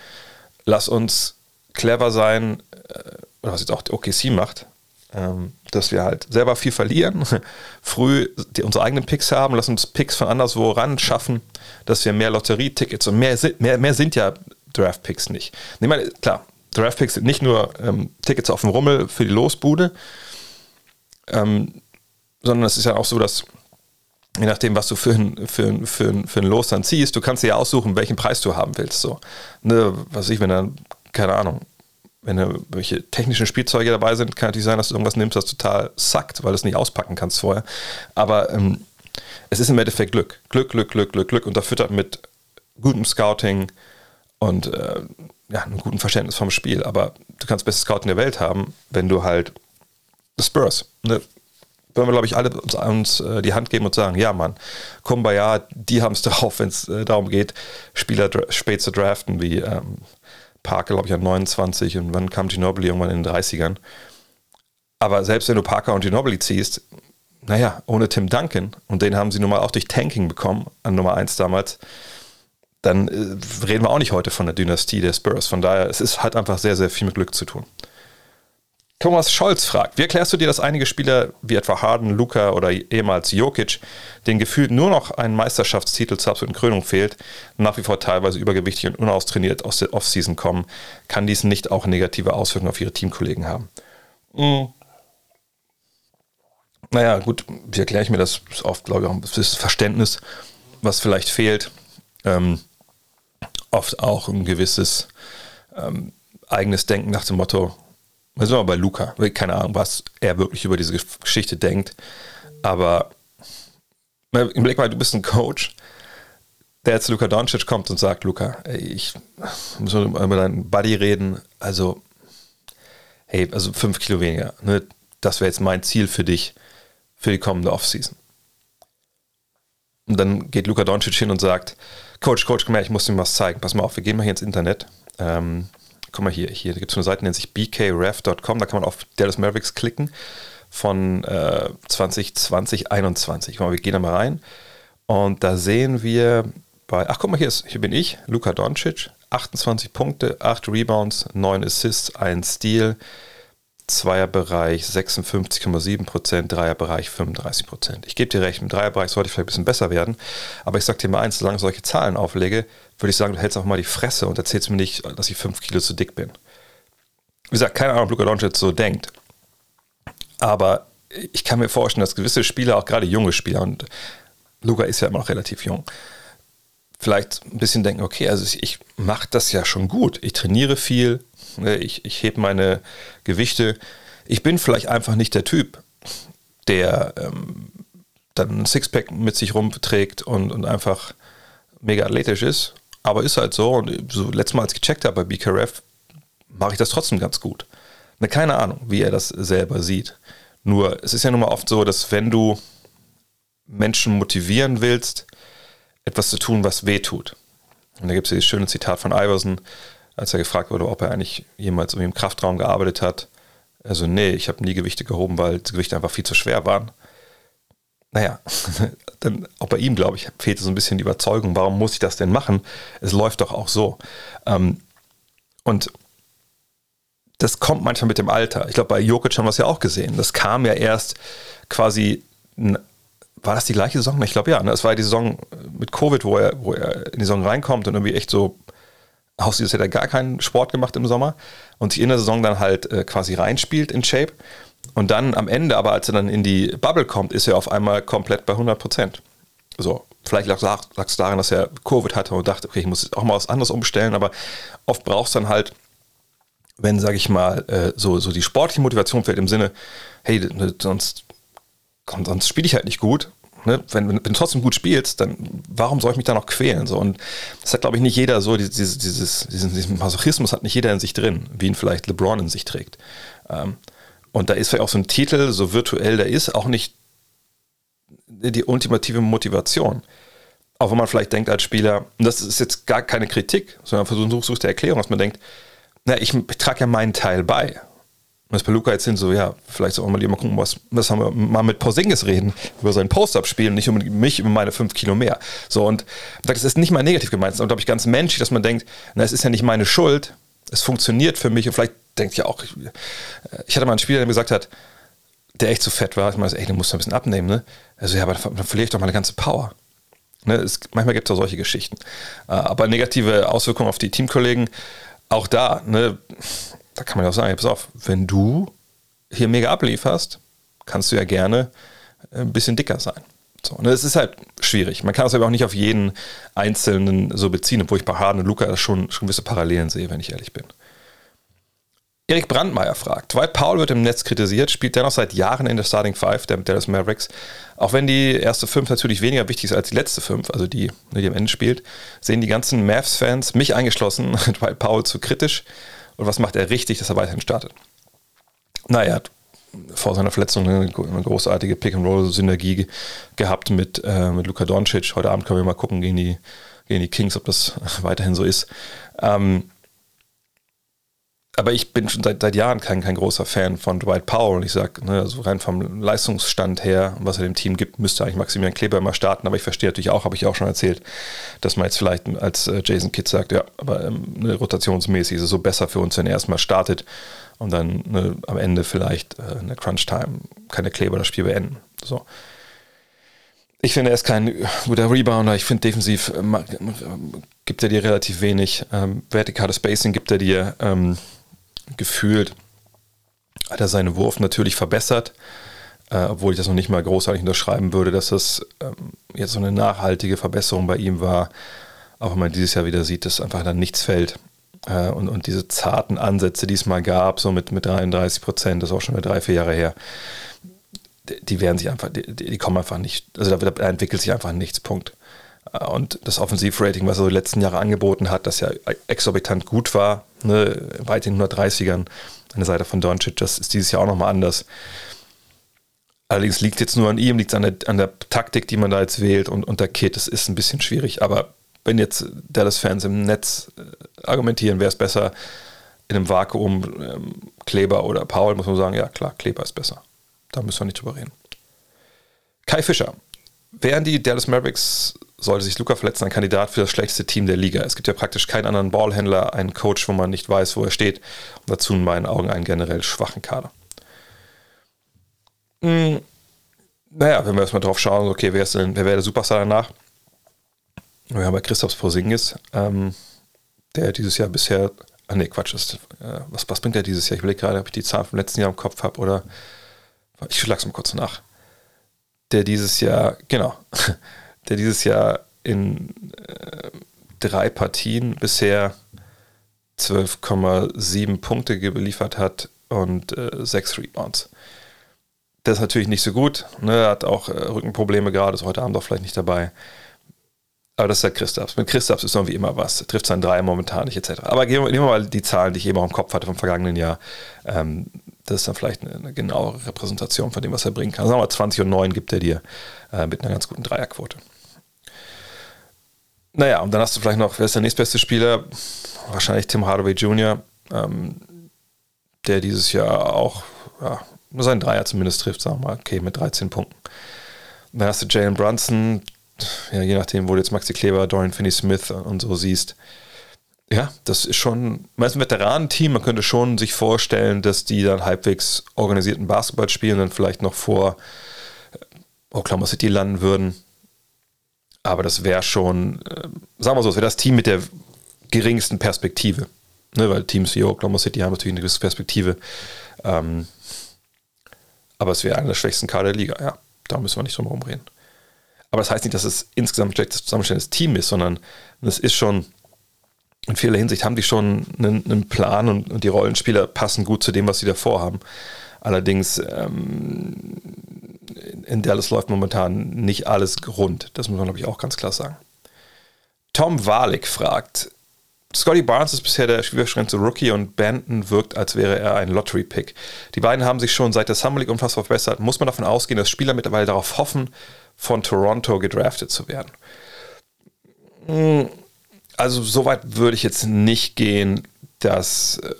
lass uns clever sein, äh, oder was jetzt auch die OKC macht, dass wir halt selber viel verlieren, früh die, unsere eigenen Picks haben, lass uns Picks von anderswo ran schaffen, dass wir mehr Lotterietickets und mehr, mehr, mehr sind ja Draft-Picks nicht. Ich meine, klar, Draft-Picks sind nicht nur ähm, Tickets auf dem Rummel für die Losbude, ähm, sondern es ist ja auch so, dass je nachdem, was du für ein, für, ein, für, ein, für ein Los dann ziehst, du kannst dir ja aussuchen, welchen Preis du haben willst. So. Ne, was ich, wenn dann, keine Ahnung, wenn da welche technischen Spielzeuge dabei sind, kann natürlich sein, dass du irgendwas nimmst, das total sackt, weil du es nicht auspacken kannst vorher. Aber ähm, es ist im Endeffekt Glück. Glück, Glück, Glück, Glück, Glück, unterfüttert mit gutem Scouting und äh, ja, einem guten Verständnis vom Spiel. Aber du kannst beste Scouting der Welt haben, wenn du halt Spurs. Ne? Wollen wir, glaube ich, alle uns, uns äh, die Hand geben und sagen, ja, Mann, Kumbaya, die haben es drauf, wenn es äh, darum geht, Spieler spät zu draften, wie ähm, Parker, glaube ich, an 29 und wann kam Ginobili irgendwann in den 30ern. Aber selbst wenn du Parker und Ginobili ziehst, naja, ohne Tim Duncan, und den haben sie nun mal auch durch Tanking bekommen, an Nummer 1 damals, dann äh, reden wir auch nicht heute von der Dynastie der Spurs. Von daher, es ist halt einfach sehr, sehr viel mit Glück zu tun. Thomas Scholz fragt, wie erklärst du dir, dass einige Spieler wie etwa Harden, Luca oder ehemals Jokic, den gefühlt nur noch ein Meisterschaftstitel zur absoluten Krönung fehlt, nach wie vor teilweise übergewichtig und unaustrainiert aus der Offseason kommen, kann dies nicht auch negative Auswirkungen auf ihre Teamkollegen haben? Mhm. Naja, gut, wie erkläre ich mir das? ist oft, glaube ich, auch das Verständnis, was vielleicht fehlt. Ähm, oft auch ein gewisses ähm, eigenes Denken nach dem Motto, wir sind wir bei Luca. Keine Ahnung, was er wirklich über diese Geschichte denkt. Aber im Blick mal, du bist ein Coach, der jetzt Luca Doncic kommt und sagt, Luca, ey, ich muss über deinen Buddy reden. Also, hey, also fünf Kilo weniger. Ne? Das wäre jetzt mein Ziel für dich für die kommende Offseason. Und dann geht Luca Doncic hin und sagt, Coach, Coach, komm her, ich muss dir was zeigen. Pass mal auf, wir gehen mal hier ins Internet. Ähm, guck mal hier, hier gibt es eine Seite, die nennt sich bkref.com, da kann man auf Dallas Mavericks klicken von äh, 2020, 21. Guck mal, wir gehen da mal rein. Und da sehen wir bei, ach guck mal, hier, ist, hier bin ich, Luka Doncic, 28 Punkte, 8 Rebounds, 9 Assists, 1 Steal, Zweierbereich 56,7%, Dreierbereich 35%. Ich gebe dir recht, im Dreierbereich sollte ich vielleicht ein bisschen besser werden, aber ich sage dir mal eins, solange ich solche Zahlen auflege, würde ich sagen, du hältst auch mal die Fresse und erzählst mir nicht, dass ich 5 Kilo zu dick bin. Wie gesagt, keine Ahnung, ob Luka Doncic so denkt, aber ich kann mir vorstellen, dass gewisse Spieler, auch gerade junge Spieler, und Luca ist ja immer noch relativ jung, vielleicht ein bisschen denken, okay, also ich, ich mache das ja schon gut. Ich trainiere viel, ne, ich, ich hebe meine Gewichte. Ich bin vielleicht einfach nicht der Typ, der ähm, dann ein Sixpack mit sich rumträgt und, und einfach mega athletisch ist. Aber ist halt so. Und so letztes Mal, als ich gecheckt habe bei BKRF, mache ich das trotzdem ganz gut. Ne, keine Ahnung, wie er das selber sieht. Nur, es ist ja nun mal oft so, dass wenn du Menschen motivieren willst, etwas zu tun, was weh tut. Und da gibt es dieses schöne Zitat von Iverson, als er gefragt wurde, ob er eigentlich jemals im Kraftraum gearbeitet hat. Also, nee, ich habe nie Gewichte gehoben, weil die Gewichte einfach viel zu schwer waren. Naja, dann auch bei ihm, glaube ich, fehlt so ein bisschen die Überzeugung, warum muss ich das denn machen? Es läuft doch auch so. Ähm, und das kommt manchmal mit dem Alter. Ich glaube, bei Jokic haben wir es ja auch gesehen. Das kam ja erst quasi, war das die gleiche Saison? Ich glaube ja. Ne? Es war die Saison mit Covid, wo er, wo er in die Saison reinkommt und irgendwie echt so aussieht, als hätte er gar keinen Sport gemacht im Sommer und sich in der Saison dann halt äh, quasi reinspielt in Shape. Und dann am Ende, aber als er dann in die Bubble kommt, ist er auf einmal komplett bei 100 Prozent. So, vielleicht lag es daran, dass er Covid hatte und dachte, okay, ich muss auch mal was anderes umstellen, aber oft brauchst du dann halt wenn, sage ich mal, äh, so, so die sportliche Motivation fällt im Sinne, hey, ne, sonst, sonst spiele ich halt nicht gut. Ne? Wenn, wenn, du trotzdem gut spielst, dann warum soll ich mich da noch quälen? So, und das hat, glaube ich, nicht jeder so, dieses, dieses, diesen, diesen Masochismus hat nicht jeder in sich drin, wie ihn vielleicht LeBron in sich trägt. Ähm, und da ist vielleicht auch so ein Titel, so virtuell der ist, auch nicht die ultimative Motivation. Auch wenn man vielleicht denkt als Spieler, und das ist jetzt gar keine Kritik, sondern versuchst der Erklärung, dass man denkt, na, ich, ich trage ja meinen Teil bei. Und das bei Luca jetzt hin so, ja, vielleicht sollen wir mal gucken, was, was haben wir mal mit Porzingis reden, über seinen Post-Up spielen, nicht um mich, über meine fünf Kilo mehr. So, und das ist nicht mal negativ gemeint, sondern glaube ich ganz menschlich, dass man denkt, na, es ist ja nicht meine Schuld, es funktioniert für mich und vielleicht denkt ja auch, ich, ich hatte mal einen Spieler, der mir gesagt hat, der echt zu fett war, ich meine, ey, du musst ein bisschen abnehmen, ne? Also ja, aber dann, dann verliere ich doch meine ganze Power. Ne, es, manchmal gibt es auch solche Geschichten. Äh, aber negative Auswirkungen auf die Teamkollegen, auch da, ne, da kann man ja auch sagen, pass auf, wenn du hier mega ablieferst, kannst du ja gerne ein bisschen dicker sein. So, ne, es ist halt schwierig. Man kann es aber auch nicht auf jeden Einzelnen so beziehen, obwohl ich bei Harden und Luca schon, schon gewisse Parallelen sehe, wenn ich ehrlich bin. Erik Brandmeier fragt, Dwight Powell wird im Netz kritisiert, spielt dennoch seit Jahren in der Starting Five der Dallas Mavericks. Auch wenn die erste Fünf natürlich weniger wichtig ist als die letzte Fünf, also die, die am Ende spielt, sehen die ganzen Mavs-Fans, mich eingeschlossen, Dwight Powell zu kritisch. Und was macht er richtig, dass er weiterhin startet? Naja, vor seiner Verletzung eine, großartige Pick-and-Roll-Synergie gehabt mit, äh, mit Luka Doncic. Heute Abend können wir mal gucken gegen die, gegen die Kings, ob das weiterhin so ist. Ähm, aber ich bin schon seit, seit Jahren kein, kein großer Fan von Dwight Powell. Und ich sage, ne, also rein vom Leistungsstand her, was er dem Team gibt, müsste eigentlich Maximilian Kleber immer starten. Aber ich verstehe natürlich auch, habe ich auch schon erzählt, dass man jetzt vielleicht als äh, Jason Kidd sagt, ja, aber ähm, ne, rotationsmäßig ist es so besser für uns, wenn er erstmal startet und dann ne, am Ende vielleicht äh, eine Crunch-Time keine Kleber das Spiel beenden. So. Ich finde, er ist kein guter Rebounder. Ich finde, defensiv äh, gibt er dir relativ wenig. Ähm, vertikales Spacing gibt er dir. Ähm, gefühlt hat er seinen Wurf natürlich verbessert, äh, obwohl ich das noch nicht mal großartig unterschreiben würde, dass das ähm, jetzt so eine nachhaltige Verbesserung bei ihm war. Auch wenn man dieses Jahr wieder sieht, dass einfach dann nichts fällt. Äh, und, und diese zarten Ansätze, die es mal gab, so mit, mit 33 Prozent, das ist auch schon wieder drei, vier Jahre her, die, die werden sich einfach, die, die, kommen einfach nicht, also da, da entwickelt sich einfach nichts, Punkt. Und das Offensivrating, was er die letzten Jahre angeboten hat, das ja exorbitant gut war, ne, weit in 130ern an der Seite von Doncic, das ist dieses Jahr auch nochmal anders. Allerdings liegt jetzt nur an ihm, liegt es an der, an der Taktik, die man da jetzt wählt und, und der Kit, das ist ein bisschen schwierig. Aber wenn jetzt Dallas-Fans im Netz äh, argumentieren, wäre es besser in einem Vakuum ähm, Kleber oder Paul, muss man sagen, ja klar, Kleber ist besser. Da müssen wir nicht drüber reden. Kai Fischer. Wären die Dallas Mavericks sollte sich Luca verletzen, ein Kandidat für das schlechteste Team der Liga. Es gibt ja praktisch keinen anderen Ballhändler, einen Coach, wo man nicht weiß, wo er steht. Und dazu in meinen Augen einen generell schwachen Kader. Hm, naja, wenn wir erstmal drauf schauen, okay, wer, ist denn, wer wäre der Superstar danach? Wir haben bei Christoph Porzingis, ähm, der dieses Jahr bisher, ah nee, Quatsch, ist, äh, was, was bringt er dieses Jahr? Ich überlege gerade, ob ich die Zahlen vom letzten Jahr im Kopf habe oder, ich schlag's mal kurz nach. Der dieses Jahr, genau, der dieses Jahr in äh, drei Partien bisher 12,7 Punkte geliefert hat und äh, sechs Rebounds. Das ist natürlich nicht so gut. Ne? Hat auch äh, Rückenprobleme gerade, ist heute Abend auch vielleicht nicht dabei. Aber das ist ja Christaps. Mit Christaps ist irgendwie immer was. Trifft seinen Dreier momentan nicht, etc. Aber nehmen wir mal die Zahlen, die ich eben auch im Kopf hatte vom vergangenen Jahr. Ähm, das ist dann vielleicht eine, eine, genauere Repräsentation von dem, was er bringen kann. Sagen wir mal 20 und 9 gibt er dir äh, mit einer ganz guten Dreierquote. Naja, und dann hast du vielleicht noch, wer ist der nächstbeste Spieler? Wahrscheinlich Tim Hardaway Jr., ähm, der dieses Jahr auch ja, seinen Dreier zumindest trifft, sagen wir mal, okay, mit 13 Punkten. Und dann hast du Jalen Brunson, ja, je nachdem, wo du jetzt Maxi Kleber, Dorian Finney-Smith und so siehst. Ja, das ist schon, meist ein Veteranenteam, man könnte schon sich vorstellen, dass die dann halbwegs organisierten Basketball spielen und dann vielleicht noch vor äh, Oklahoma City landen würden. Aber das wäre schon, äh, sagen wir so, das wäre das Team mit der geringsten Perspektive. Ne, weil Teams wie Oklahoma City haben natürlich eine gewisse Perspektive. Ähm, aber es wäre einer der schwächsten Kader der Liga, ja. Da müssen wir nicht drum herum reden. Aber das heißt nicht, dass es insgesamt ein schlechtes zusammenstellendes Team ist, sondern es ist schon, in vieler Hinsicht haben die schon einen, einen Plan und, und, die Rollenspieler passen gut zu dem, was sie davor haben. Allerdings ähm, in Dallas läuft momentan nicht alles rund. Das muss man, glaube ich, auch ganz klar sagen. Tom Walik fragt, Scotty Barnes ist bisher der schwierigste Rookie und Banton wirkt, als wäre er ein Lottery-Pick. Die beiden haben sich schon seit der Summer League unfassbar verbessert. Muss man davon ausgehen, dass Spieler mittlerweile darauf hoffen, von Toronto gedraftet zu werden. Hm, also so weit würde ich jetzt nicht gehen, dass äh,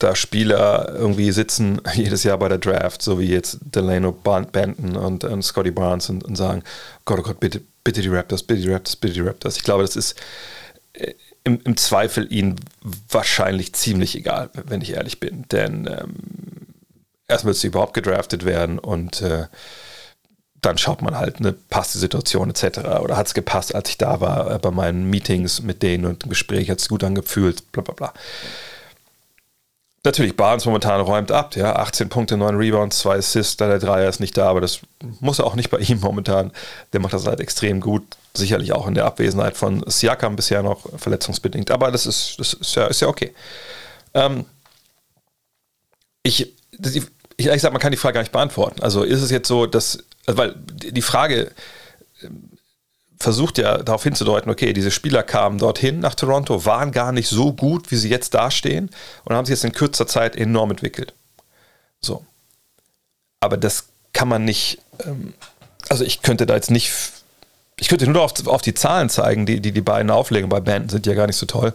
da Spieler irgendwie sitzen jedes Jahr bei der Draft, so wie jetzt Delano Banton und, und Scotty Barnes und, und, sagen, Gott, oh Gott, bitte, bitte die Raptors, bitte die Raptors, bitte die Raptors. Ich glaube, das ist äh, im, im Zweifel ihnen wahrscheinlich ziemlich egal, wenn ich ehrlich bin. Denn ähm, erst wird sie überhaupt gedraftet werden und äh, dann schaut man halt, ne, passt die Situation etc. Oder hat es gepasst, als ich da war äh, bei meinen Meetings mit denen und im Gespräch, hat es gut angefühlt, bla bla bla. Natürlich, Barnes momentan räumt ab, ja, 18 Punkte, 9 Rebounds, 2 Assists, der Dreier ist nicht da, aber das muss er auch nicht bei ihm momentan. Der macht das halt extrem gut, sicherlich auch in der Abwesenheit von Siakam bisher noch verletzungsbedingt, aber das ist, das ist, ja, ist ja okay. Ähm, ich, ich, ehrlich gesagt, man kann die Frage gar nicht beantworten. Also ist es jetzt so, dass also weil die Frage versucht ja darauf hinzudeuten, okay, diese Spieler kamen dorthin nach Toronto, waren gar nicht so gut, wie sie jetzt dastehen und haben sich jetzt in kürzer Zeit enorm entwickelt. So. Aber das kann man nicht, ähm, also ich könnte da jetzt nicht, ich könnte nur auf, auf die Zahlen zeigen, die, die die beiden auflegen. Bei Banden sind ja gar nicht so toll,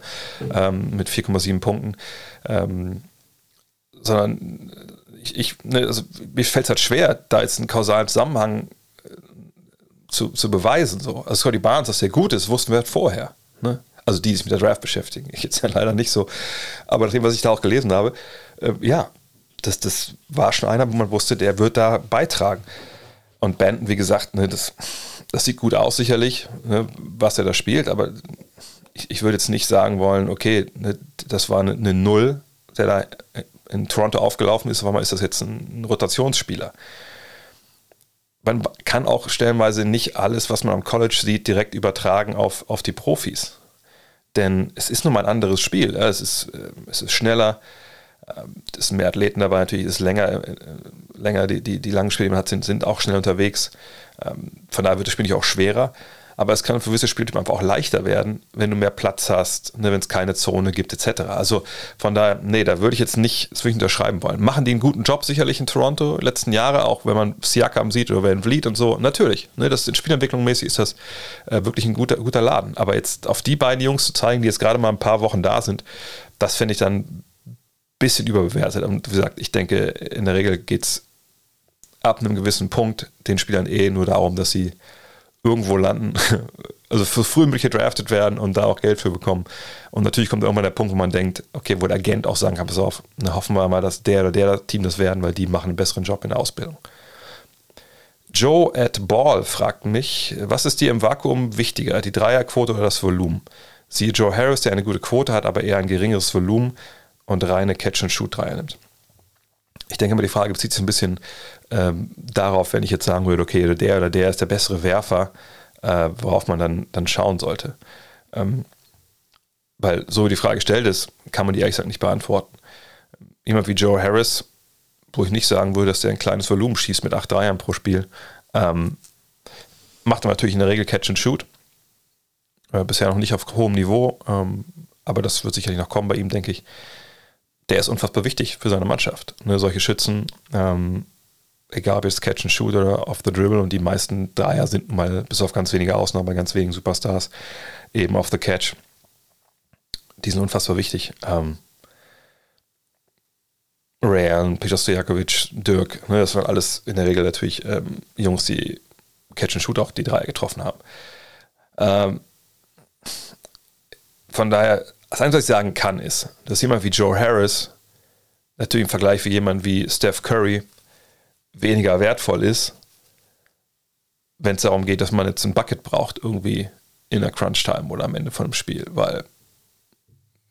ähm, mit 4,7 Punkten. Ähm, sondern ich, ich ne, also mir fällt es halt schwer, da jetzt einen kausalen Zusammenhang zu, zu beweisen. So. Also Scotty Barnes, dass der gut ist, wussten wir halt vorher. Ne? Also die, die sich mit der Draft beschäftigen. Ich jetzt ja leider nicht so. Aber nach dem, was ich da auch gelesen habe, äh, ja, das, das war schon einer, wo man wusste, der wird da beitragen. Und Benton, wie gesagt, ne, das, das sieht gut aus sicherlich, ne, was er da spielt, aber ich, ich würde jetzt nicht sagen wollen, okay, ne, das war eine, eine Null, der da in Toronto aufgelaufen ist, warum ist das jetzt ein Rotationsspieler? Man kann auch stellenweise nicht alles, was man am College sieht, direkt übertragen auf, auf die Profis. Denn es ist nun mal ein anderes Spiel. Es ist, äh, es ist schneller, ähm, es sind mehr Athleten dabei, natürlich ist länger, äh, länger die, die, die langen Spiele, die man hat, sind, sind auch schnell unterwegs. Ähm, von daher wird das Spiel nicht auch schwerer aber es kann für gewisse Spieltypen einfach auch leichter werden, wenn du mehr Platz hast, ne, wenn es keine Zone gibt, etc. Also von daher, nee, da würde ich jetzt nicht, das würde ich unterschreiben wollen. Machen die einen guten Job sicherlich in Toronto, letzten Jahre, auch wenn man Siakam sieht oder Van Vliet und so, natürlich. Ne, das in Spielentwicklung mäßig ist das äh, wirklich ein guter, guter Laden. Aber jetzt auf die beiden Jungs zu zeigen, die jetzt gerade mal ein paar Wochen da sind, das finde ich dann ein bisschen überbewertet. Und wie gesagt, ich denke, in der Regel geht es ab einem gewissen Punkt den Spielern eh nur darum, dass sie irgendwo landen, also für früh gedraftet werden und da auch Geld für bekommen. Und natürlich kommt irgendwann der Punkt, wo man denkt, okay, wo der Agent auch sagen kann, pass auf, dann hoffen wir mal, dass der oder der Team das werden, weil die machen einen besseren Job in der Ausbildung. Joe at Ball fragt mich, was ist dir im Vakuum wichtiger, die Dreierquote oder das Volumen? Siehe Joe Harris, der eine gute Quote hat, aber eher ein geringeres Volumen und reine Catch-and-Shoot-Dreier nimmt. Ich denke mal, die Frage bezieht sich ein bisschen ähm, darauf, wenn ich jetzt sagen würde, okay, der oder der ist der bessere Werfer, äh, worauf man dann, dann schauen sollte. Ähm, weil so wie die Frage gestellt ist, kann man die ehrlich gesagt nicht beantworten. Jemand wie Joe Harris, wo ich nicht sagen würde, dass der ein kleines Volumen schießt mit 8 Dreiern pro Spiel. Ähm, macht er natürlich in der Regel Catch and Shoot. Äh, bisher noch nicht auf hohem Niveau, ähm, aber das wird sicherlich noch kommen bei ihm, denke ich. Der ist unfassbar wichtig für seine Mannschaft. Ne, solche Schützen, ähm, egal ob es Catch and Shoot oder off the Dribble und die meisten Dreier sind mal, bis auf ganz wenige Ausnahmen bei ganz wenigen Superstars, eben off the Catch. Die sind unfassbar wichtig. Ähm, Ray Allen, Peter Stojakovic, Dirk, ne, das waren alles in der Regel natürlich ähm, Jungs, die Catch and Shoot auch die Dreier getroffen haben. Ähm, von daher, das Einzige, was ich sagen kann, ist, dass jemand wie Joe Harris natürlich im Vergleich für jemand wie Steph Curry weniger wertvoll ist, wenn es darum geht, dass man jetzt ein Bucket braucht, irgendwie in der Crunch-Time oder am Ende von einem Spiel, weil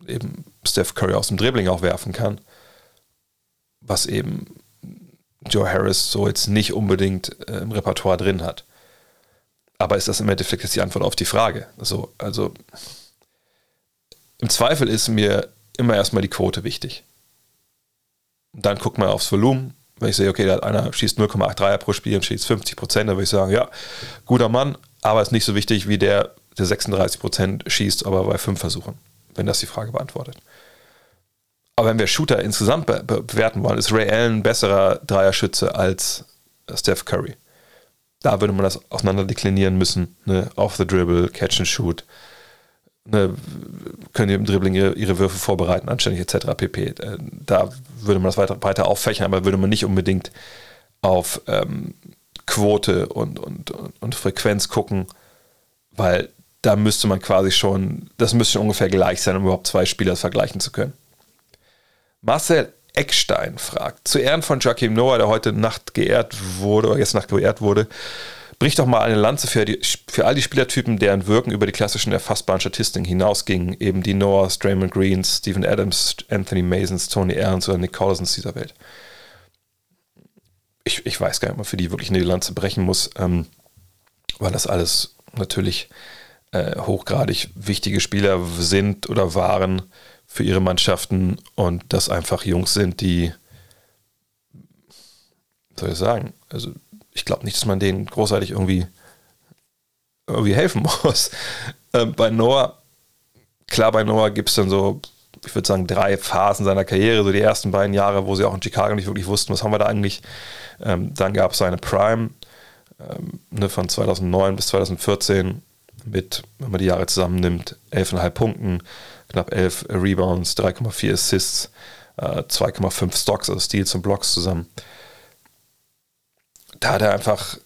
eben Steph Curry aus dem Dribbling auch werfen kann, was eben Joe Harris so jetzt nicht unbedingt äh, im Repertoire drin hat. Aber ist das im Endeffekt jetzt die Antwort auf die Frage? So, also im Zweifel ist mir immer erstmal die Quote wichtig. Dann guckt man aufs Volumen. Wenn ich sehe, okay, da hat einer schießt 0,8 Dreier pro Spiel und schießt 50 Prozent, dann würde ich sagen, ja, guter Mann, aber ist nicht so wichtig wie der, der 36 Prozent schießt, aber bei fünf Versuchen, wenn das die Frage beantwortet. Aber wenn wir Shooter insgesamt be bewerten wollen, ist Ray Allen ein besserer Dreierschütze als Steph Curry. Da würde man das auseinander deklinieren müssen. Ne? Off the dribble, catch and shoot. Ne? Können die im Dribbling ihre, ihre Würfe vorbereiten, anständig etc. pp. Äh, da würde man das weiter, weiter auffächern, aber würde man nicht unbedingt auf ähm, Quote und, und, und, und Frequenz gucken, weil da müsste man quasi schon, das müsste schon ungefähr gleich sein, um überhaupt zwei Spieler vergleichen zu können. Marcel Eckstein fragt, zu Ehren von Joachim Noah, der heute Nacht geehrt wurde, oder gestern Nacht geehrt wurde, bricht doch mal eine Lanze für, die, für all die Spielertypen, deren Wirken über die klassischen erfassbaren Statistiken hinausgingen, eben die Noahs, Draymond Greens, Stephen Adams, Anthony Masons, Tony Aarons oder Nick Collisons dieser Welt. Ich, ich weiß gar nicht, ob man für die wirklich eine Lanze brechen muss, ähm, weil das alles natürlich äh, hochgradig wichtige Spieler sind oder waren für ihre Mannschaften und das einfach Jungs sind, die, soll ich sagen, also ich glaube nicht, dass man denen großartig irgendwie, irgendwie helfen muss. Ähm, bei Noah, klar, bei Noah gibt es dann so, ich würde sagen, drei Phasen seiner Karriere, so die ersten beiden Jahre, wo sie auch in Chicago nicht wirklich wussten, was haben wir da eigentlich. Ähm, dann gab es seine Prime ähm, ne, von 2009 bis 2014 mit, wenn man die Jahre zusammennimmt, 11,5 Punkten, knapp 11 Rebounds, 3,4 Assists, 2,5 äh, Stocks, also Steals und Blocks zusammen. Da hat er einfach,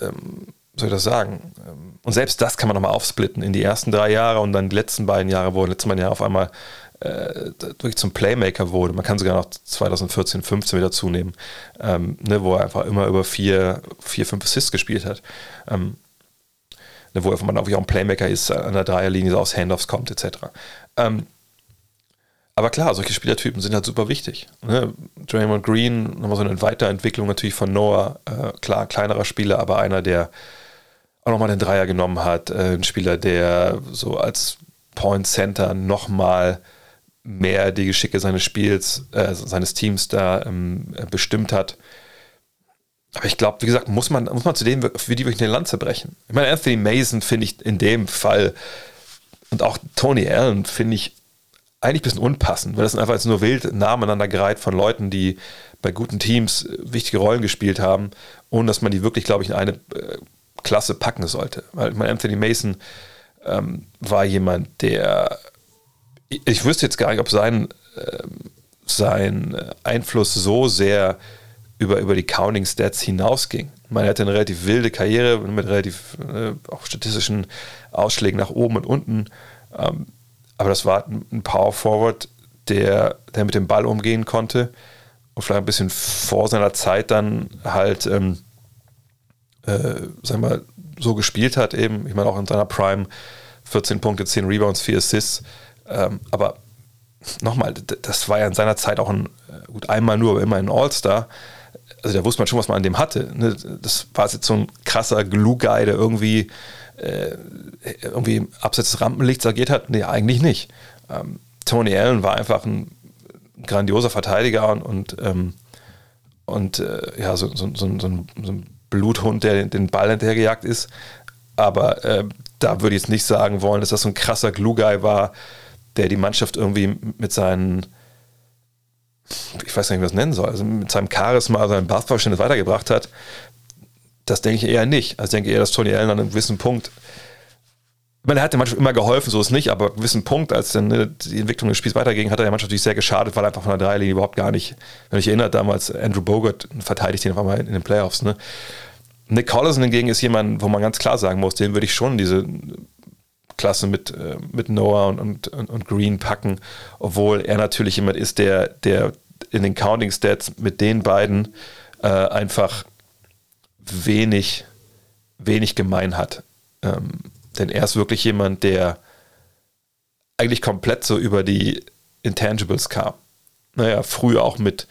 ähm, soll ich das sagen, ähm, und selbst das kann man nochmal aufsplitten in die ersten drei Jahre und dann die letzten beiden Jahre, wo letztes Mal ja auf einmal äh, wirklich zum Playmaker wurde. Man kann sogar noch 2014, 15 wieder zunehmen, ähm, ne, wo er einfach immer über vier, vier fünf Assists gespielt hat. Ähm, ne, wo man auch ein Playmaker ist, an der Dreierlinie so aus Handoffs kommt, etc. Ähm, aber klar, solche Spielertypen sind halt super wichtig. Ne? Draymond Green, nochmal so eine Weiterentwicklung natürlich von Noah. Äh, klar, kleinerer Spieler, aber einer, der auch nochmal den Dreier genommen hat. Äh, ein Spieler, der so als Point Center nochmal mehr die Geschicke seines Spiels, äh, seines Teams da ähm, bestimmt hat. Aber ich glaube, wie gesagt, muss man, muss man zu denen für die wirklich eine Lanze brechen. Ich meine, Anthony Mason finde ich in dem Fall und auch Tony Allen finde ich eigentlich ein bisschen unpassend, weil das sind einfach jetzt nur wild Namen aneinandergereiht von Leuten, die bei guten Teams äh, wichtige Rollen gespielt haben, ohne dass man die wirklich, glaube ich, in eine äh, Klasse packen sollte. Weil mein Anthony Mason ähm, war jemand, der ich, ich, wüsste jetzt gar nicht, ob sein, äh, sein Einfluss so sehr über, über die Counting Stats hinausging. Man hatte eine relativ wilde Karriere mit relativ äh, auch statistischen Ausschlägen nach oben und unten. Ähm, aber das war ein Power Forward, der, der mit dem Ball umgehen konnte und vielleicht ein bisschen vor seiner Zeit dann halt, ähm, äh, sagen wir, so gespielt hat eben. Ich meine auch in seiner Prime 14 Punkte, 10 Rebounds, 4 Assists. Ähm, aber nochmal, das war ja in seiner Zeit auch ein, äh, gut, einmal nur, aber immer ein All-Star also da wusste man schon, was man an dem hatte. Ne? Das war jetzt so ein krasser Glue-Guy, der irgendwie, äh, irgendwie abseits des Rampenlichts agiert hat. Nee, eigentlich nicht. Ähm, Tony Allen war einfach ein grandioser Verteidiger und, und, ähm, und äh, ja, so, so, so, so, ein, Bluthund, der den Ball hinterhergejagt ist. Aber äh, da würde ich jetzt nicht sagen wollen, dass das so ein krasser Glue-Guy war, der die Mannschaft irgendwie mit seinen, ich weiß nicht, wie man das nennen soll, also mit seinem Charisma, seinem Basketballverständnis weitergebracht hat. Das denke ich eher nicht. Also ich denke eher, dass Tony Allen an einem gewissen Punkt ich meine, er hat der Mannschaft immer geholfen, so ist nicht, aber an einem gewissen Punkt, als dann ne, die Entwicklung des Spiels weiterging, hat er der Mannschaft natürlich sehr geschadet, weil er einfach von der Dreierlinie überhaupt gar nicht, wenn ich erinnere, damals Andrew Bogart verteidigt ihn auf einmal in den Playoffs. Ne? Nick Collison hingegen ist jemand, wo man ganz klar sagen muss, den würde ich schon diese Klasse mit, äh, mit Noah und, und, und Green packen, obwohl er natürlich jemand ist, der, der in den Counting Stats mit den beiden äh, einfach wenig, wenig gemein hat. Ähm, denn er ist wirklich jemand, der eigentlich komplett so über die Intangibles kam. Naja, früher auch mit,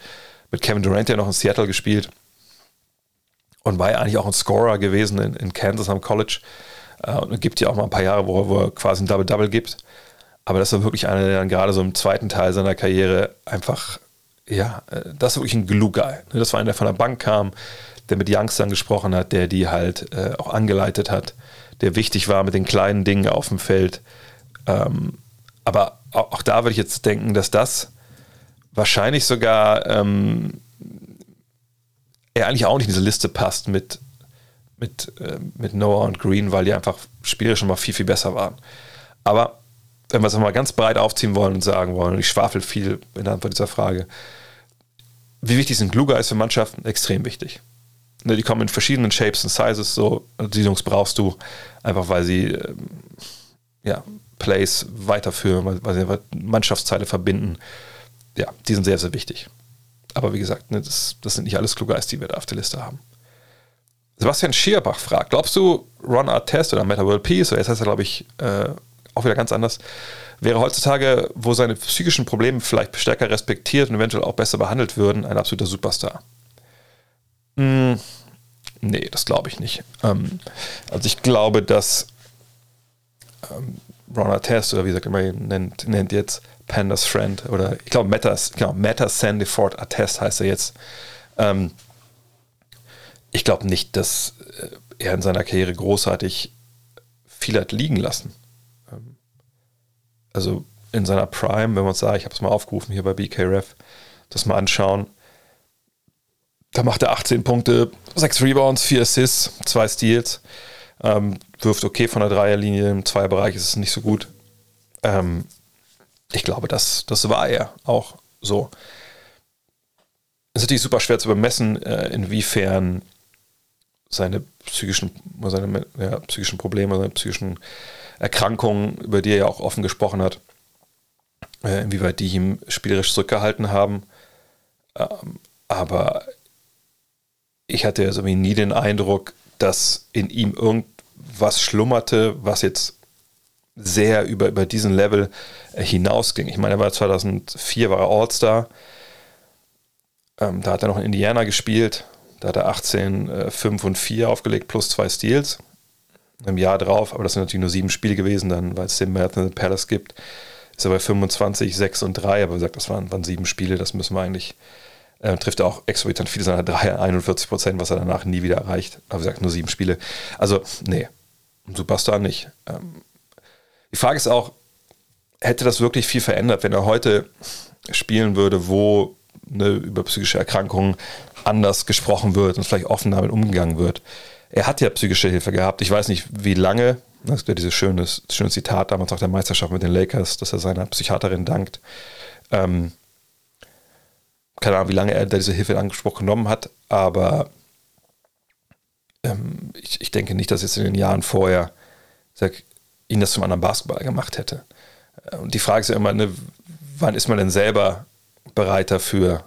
mit Kevin Durant, der noch in Seattle gespielt und war ja eigentlich auch ein Scorer gewesen in, in Kansas am College. Äh, und gibt ja auch mal ein paar Jahre, wo er, wo er quasi ein Double-Double gibt. Aber das war wirklich einer, der dann gerade so im zweiten Teil seiner Karriere einfach, ja, äh, das ist wirklich ein Glue-Guy. Ne, das war einer, der von der Bank kam, der mit Youngstern gesprochen hat, der die halt äh, auch angeleitet hat der wichtig war mit den kleinen Dingen auf dem Feld. Ähm, aber auch, auch, da würde ich jetzt denken, dass das wahrscheinlich sogar ähm, er eigentlich auch nicht in diese Liste passt mit, mit, äh, mit Noah und Green, weil die einfach spielerisch schon mal viel, viel besser waren. Aber wenn wir es mal ganz breit aufziehen wollen und sagen wollen, ich schwafel viel in der Antwort dieser Frage, wie wichtig sind Glue Guys für Mannschaften? Extrem wichtig. Ne, die kommen in verschiedenen Shapes und Sizes, so. Die Jungs brauchst du, einfach weil sie ähm, ja, Plays weiterführen, weil, weil sie Mannschaftsteile verbinden. Ja, die sind sehr, sehr wichtig. Aber wie gesagt, ne, das, das sind nicht alles Klugeis, die wir da auf der Liste haben. Sebastian Schierbach fragt, glaubst du, Ron Artest oder Meta World Peace, oder jetzt heißt er, glaube ich, äh, auch wieder ganz anders, wäre heutzutage, wo seine psychischen Probleme vielleicht stärker respektiert und eventuell auch besser behandelt würden, ein absoluter Superstar? Hm, nee, das glaube ich nicht. Ähm, also ich glaube, dass ähm, Ron Artest oder wie gesagt immer nennt, nennt jetzt Pandas Friend oder ich glaube Metas, genau, Meta Sandyford Artest heißt er jetzt. Ähm, ich glaube nicht, dass äh, er in seiner Karriere großartig viel hat liegen lassen. Ähm, also in seiner Prime, wenn man es sagt, ich habe es mal aufgerufen hier bei BKRF, das mal anschauen. Da macht er 18 Punkte, 6 Rebounds, 4 Assists, 2 Steals. Ähm, wirft okay von der Dreierlinie, im Zweierbereich ist es nicht so gut. Ähm, ich glaube, das, das war er auch so. Es ist natürlich super schwer zu bemessen, äh, inwiefern seine psychischen, seine ja, psychischen Probleme, seine psychischen Erkrankungen, über die er ja auch offen gesprochen hat, äh, inwieweit die ihm spielerisch zurückgehalten haben. Ähm, aber ich hatte also nie den Eindruck, dass in ihm irgendwas schlummerte, was jetzt sehr über, über diesen Level äh, hinausging. Ich meine, er war 2004 war er All-Star. Ähm, da hat er noch in Indiana gespielt. Da hat er 18, äh, 5 und 4 aufgelegt, plus zwei Steals. Im Jahr drauf, aber das sind natürlich nur sieben Spiele gewesen, dann, weil es den Marathon Palace gibt, ist er bei 25, 6 und 3. Aber wie gesagt, das waren, waren sieben Spiele, das müssen wir eigentlich äh, trifft er auch exorbitant viele seiner Dreier, 41 Prozent, was er danach nie wieder erreicht. Aber wie gesagt, nur sieben Spiele. Also, nee, ein Superstar nicht. Ähm, die Frage ist auch, hätte das wirklich viel verändert, wenn er heute spielen würde, wo ne, über psychische Erkrankungen anders gesprochen wird und vielleicht offen damit umgegangen wird? Er hat ja psychische Hilfe gehabt. Ich weiß nicht, wie lange. Das ist ja dieses schöne, schöne Zitat damals nach der Meisterschaft mit den Lakers, dass er seiner Psychiaterin dankt. Ähm, keine Ahnung, wie lange er diese Hilfe in Anspruch genommen hat, aber ähm, ich, ich, denke nicht, dass jetzt in den Jahren vorher sag, ihn das zum anderen Basketball gemacht hätte. Äh, und die Frage ist ja immer, ne, wann ist man denn selber bereit dafür,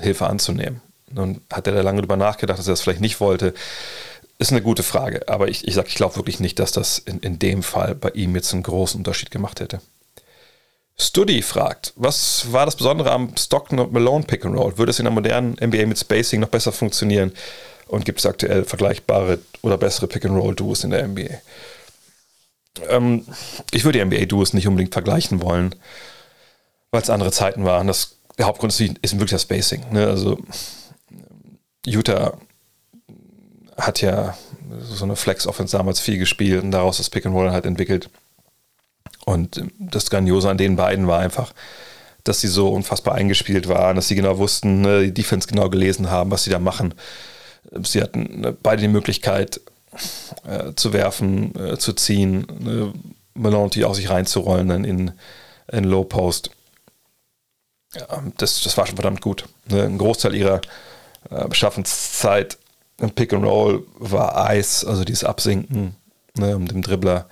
Hilfe anzunehmen? Nun hat er da lange drüber nachgedacht, dass er das vielleicht nicht wollte. Ist eine gute Frage, aber ich, ich sage, ich glaube wirklich nicht, dass das in, in dem Fall bei ihm jetzt einen großen Unterschied gemacht hätte. Studi fragt, was war das Besondere am Stockton und Malone Pick and Roll? Würde es in der modernen NBA mit Spacing noch besser funktionieren? Und gibt es aktuell vergleichbare oder bessere Pick and Roll Duos in der NBA? Ähm, ich würde die NBA Duos nicht unbedingt vergleichen wollen, weil es andere Zeiten waren. Das, der Hauptgrund ist, ist wirklich das Spacing. Ne? Also Utah hat ja so eine Flex-Offense damals viel gespielt und daraus das Pick and Roll halt entwickelt. Und das Grandiose an den beiden war einfach, dass sie so unfassbar eingespielt waren, dass sie genau wussten, ne, die Defense genau gelesen haben, was sie da machen. Sie hatten ne, beide die Möglichkeit äh, zu werfen, äh, zu ziehen, ne, natürlich auch sich reinzurollen dann in, in Low Post. Ja, das, das war schon verdammt gut. Ne, ein Großteil ihrer äh, Beschaffenszeit im Pick and Roll war Eis, also dieses Absinken, ne, um dem Dribbler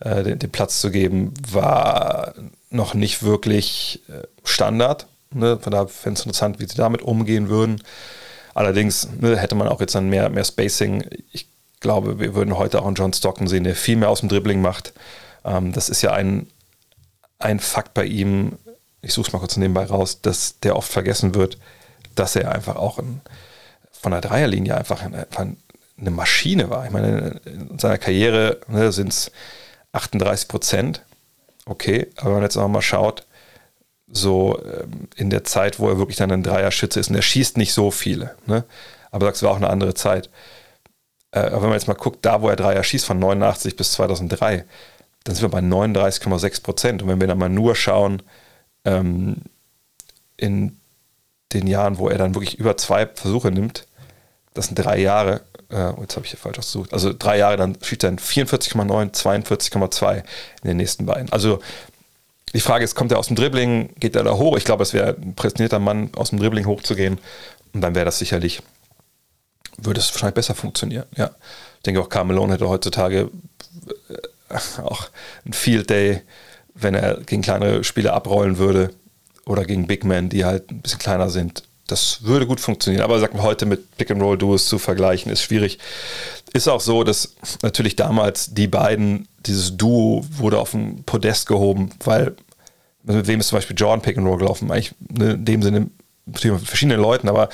äh, den, den, Platz zu geben, war noch nicht wirklich äh, Standard. Ne? Von daher fände es interessant, wie sie damit umgehen würden. Allerdings ne, hätte man auch jetzt dann mehr, mehr Spacing. Ich glaube, wir würden heute auch einen John Stockton sehen, der viel mehr aus dem Dribbling macht. Ähm, das ist ja ein, ein Fakt bei ihm, ich suche es mal kurz nebenbei raus, dass der oft vergessen wird, dass er einfach auch ein, von der Dreierlinie einfach eine, eine, Maschine war. Ich meine, in seiner Karriere ne, sind es 38 Prozent. Okay, aber wenn man jetzt auch mal schaut, so ähm, in der Zeit, wo er wirklich dann ein Dreierschütze ist, und er schießt nicht so viele, ne? aber es war auch eine andere Zeit. Äh, aber wenn man jetzt mal guckt, da wo er Dreier schießt, von 89 bis 2003, dann sind wir bei 39,6 Prozent. Und wenn wir dann mal nur schauen, ähm, in den Jahren, wo er dann wirklich über zwei Versuche nimmt, das sind drei Jahre, äh, jetzt habe ich hier falsch ausgesucht, also drei Jahre, dann schießt er 44,9, 42,2 in den nächsten beiden. Also die Frage ist, kommt er aus dem Dribbling, geht er da hoch? Ich glaube, es wäre ein präsentierter Mann, aus dem Dribbling hochzugehen. Und dann wäre das sicherlich, würde es wahrscheinlich besser funktionieren. Ja. Ich denke auch, Carmelo hätte heutzutage äh, auch ein Field Day, wenn er gegen kleine Spieler abrollen würde oder gegen Big Men, die halt ein bisschen kleiner sind, das würde gut funktionieren. Aber sagen wir heute mit Pick-and-Roll-Duos zu vergleichen, ist schwierig. Ist auch so, dass natürlich damals die beiden, dieses Duo wurde auf den Podest gehoben, weil mit wem ist zum Beispiel Jordan Pick-and-Roll gelaufen? Eigentlich in dem Sinne mit verschiedenen Leuten, aber